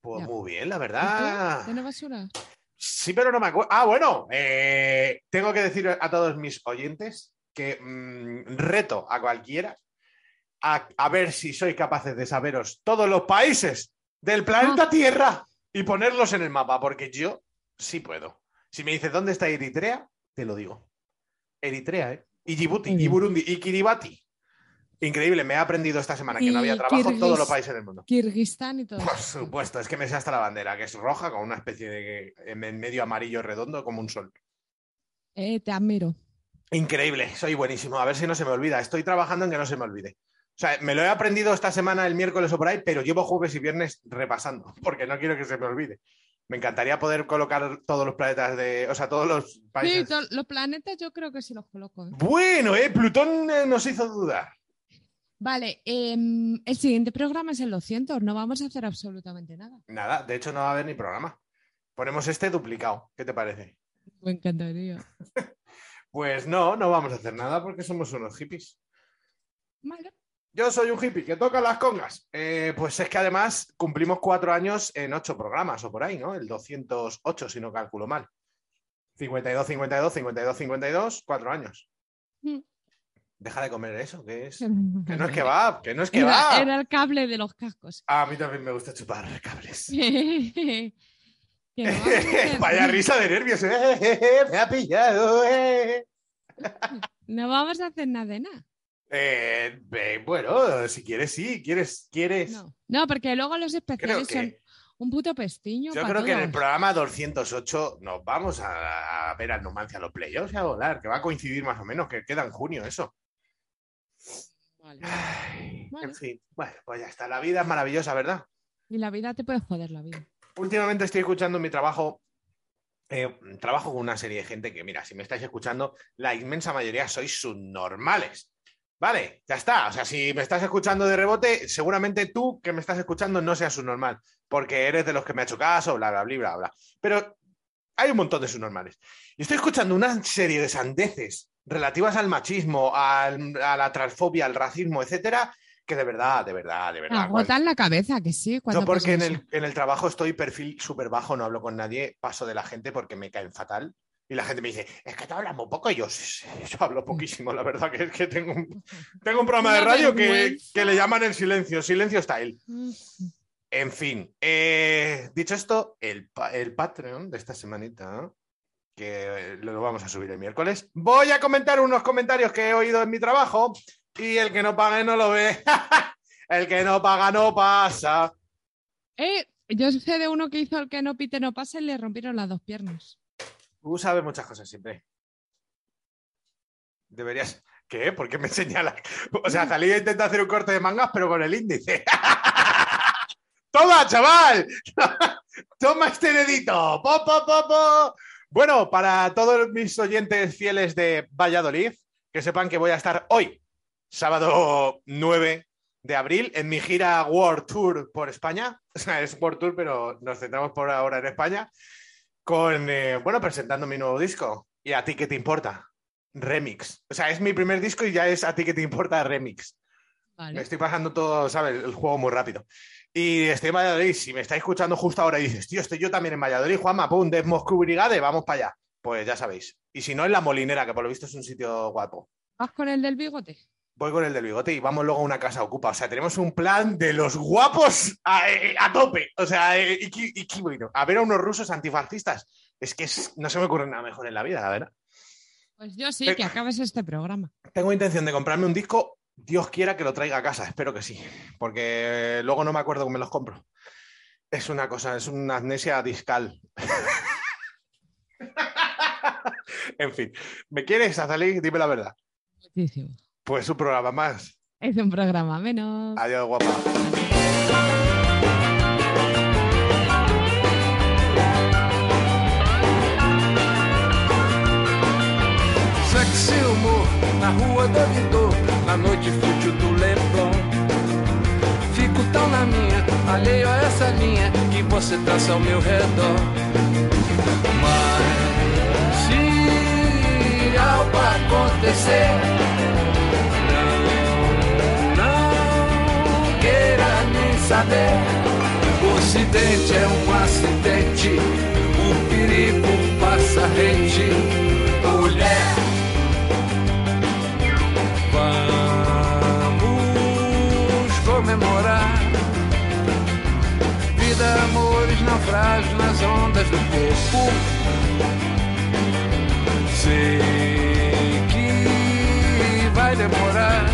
Pues Ya. muy bien, la verdad. ¿Tienes basura? Sí, pero no me acuerdo. Ah, bueno, eh, tengo que decir a todos mis oyentes que mm, reto a cualquiera a, a ver si sois capaces de saberos todos los países del Ah. planeta Tierra y ponerlos en el mapa, porque yo sí puedo. Si me dices dónde está Eritrea, te lo digo. Eritrea, ¿eh? Y Djibouti, y. Burundi, y Kiribati. Increíble, me he aprendido esta semana que no había trabajo en todos los países del mundo. Kirguistán y todo. Por supuesto, es que me sé hasta la bandera, que es roja con una especie de en medio amarillo redondo como un sol. Eh, te admiro. Increíble, soy buenísimo. A ver si no se me olvida. Estoy trabajando en que no se me olvide. O sea, me lo he aprendido esta semana, el miércoles o por ahí, pero llevo jueves y viernes repasando, porque no quiero que se me olvide. Me encantaría poder colocar todos los planetas de. O sea, todos los Sí, países. to- los planetas yo creo que sí los coloco. ¿eh? Bueno, ¿eh? Plutón eh, nos hizo dudar. Vale, em, el siguiente programa es el 200. No vamos a hacer absolutamente nada. Nada, de hecho no va a haber ni programa. Ponemos este duplicado. ¿Qué te parece? Me encantaría. Pues no, no vamos a hacer nada porque somos unos hippies. Vale. Yo soy un hippie que toca las congas. Eh, pues es que además cumplimos cuatro años en ocho programas o por ahí, ¿no? El 208, si no calculo mal. 52, 52, 52, 52, cuatro años. Mm. Deja de comer eso, que es. Que no es que va, que no es que Era, va. era el cable de los cascos. A mí también me gusta chupar cables. Vaya risa de nervios. eh, Me ha pillado. eh. No vamos a hacer nada de nada. Eh, eh, bueno, si quieres, sí. ¿Quieres? ¿Quieres? No, no porque luego los especiales son un puto pestiño. yo creo que en el programa 208 nos vamos a, a ver al Numancia los playoffs y a volar, que va a coincidir más o menos, que queda en junio eso. Vale. Ay, Vale. En fin, bueno, pues ya está. La vida es maravillosa, ¿verdad? Y la vida te puede joder la vida. Últimamente estoy escuchando en mi trabajo. eh, trabajo con una serie de gente que, mira, si me estáis escuchando, la inmensa mayoría sois subnormales. Vale, ya está. O sea, si me estás escuchando de rebote, seguramente tú que me estás escuchando no seas subnormal, porque eres de los que me ha hecho caso, bla, bla, bla, bla, bla. Pero hay un montón de subnormales. Y estoy escuchando una serie de sandeces relativas al machismo, al- a la transfobia, al racismo, etcétera, que de verdad, de verdad, de verdad. Agotan la cabeza, que sí. yo porque en el, en el trabajo estoy perfil súper bajo, no hablo con nadie, paso de la gente porque me caen fatal. Y la gente me dice, es que te hablas muy poco. Y yo, "Sí, sí, yo hablo poquísimo, la verdad que es que tengo un, tengo un programa de radio que, que le llaman el silencio, silencio style. Mm. En fin, eh, dicho esto, el, el Patreon de esta semanita, que lo vamos a subir el miércoles, voy a comentar unos comentarios que he oído en mi trabajo y el que no pague no lo ve. el que no paga no pasa. Eh, yo sé de uno que hizo el que no pite no pase y le rompieron las dos piernas. Tú sabes muchas cosas siempre. Deberías. ¿Qué? ¿Por qué me señalas? O sea, Jalía intenta hacer un corte de mangas, pero con el índice. ¡Toma, chaval! ¡Toma este dedito! ¡Po, po, po, po! Bueno, para todos mis oyentes fieles de Valladolid, que sepan que voy a estar hoy, sábado 9 de abril, en mi gira World Tour por España. O sea, es World Tour, pero nos centramos por ahora en España con, eh, bueno, presentando mi nuevo disco. ¿Y a ti qué te importa? Remix. O sea, es mi primer disco y ya es a ti que te importa remix. Me estoy pasando todo, ¿sabes? El juego muy rápido. Y estoy en Valladolid. Si me estáis escuchando justo ahora y dices, tío, estoy yo también en Valladolid, Juanma, pum, de Moscú Brigade, vamos para allá. Pues ya sabéis. Y si no, en La Molinera, que por lo visto es un sitio guapo. ¿Vas con el del bigote? Voy con el del bigote y vamos luego a una casa ocupa. O sea, tenemos un plan de los guapos a, eh, a tope. O sea, eh, y, qué- y qué bueno. A ver a unos rusos antifascistas. Es que es- no se me ocurre nada mejor en la vida, la verdad. Pues yo sí, que acabes este programa. Tengo intención de comprarme un disco. Dios quiera que lo traiga a casa. Espero que sí. Porque luego no me acuerdo cómo me los compro. Es una cosa, es una amnesia discal. en fin. ¿Me quieres, Azalí? Dime la verdad. Muchísimo. Pues un programa más. Es un programa menos. Adiós, guapa. Sexy humor na rua da Vidor, na noite fútil do Leblon. Fico tão na minha, alheio a essa linha que você traça ao meu redor. Mas se algo acontecer, saber. O acidente é um acidente, o perigo passa rente. Mulher. Vamos comemorar Vida, amores, naufrágios nas ondas do corpo Sei que vai demorar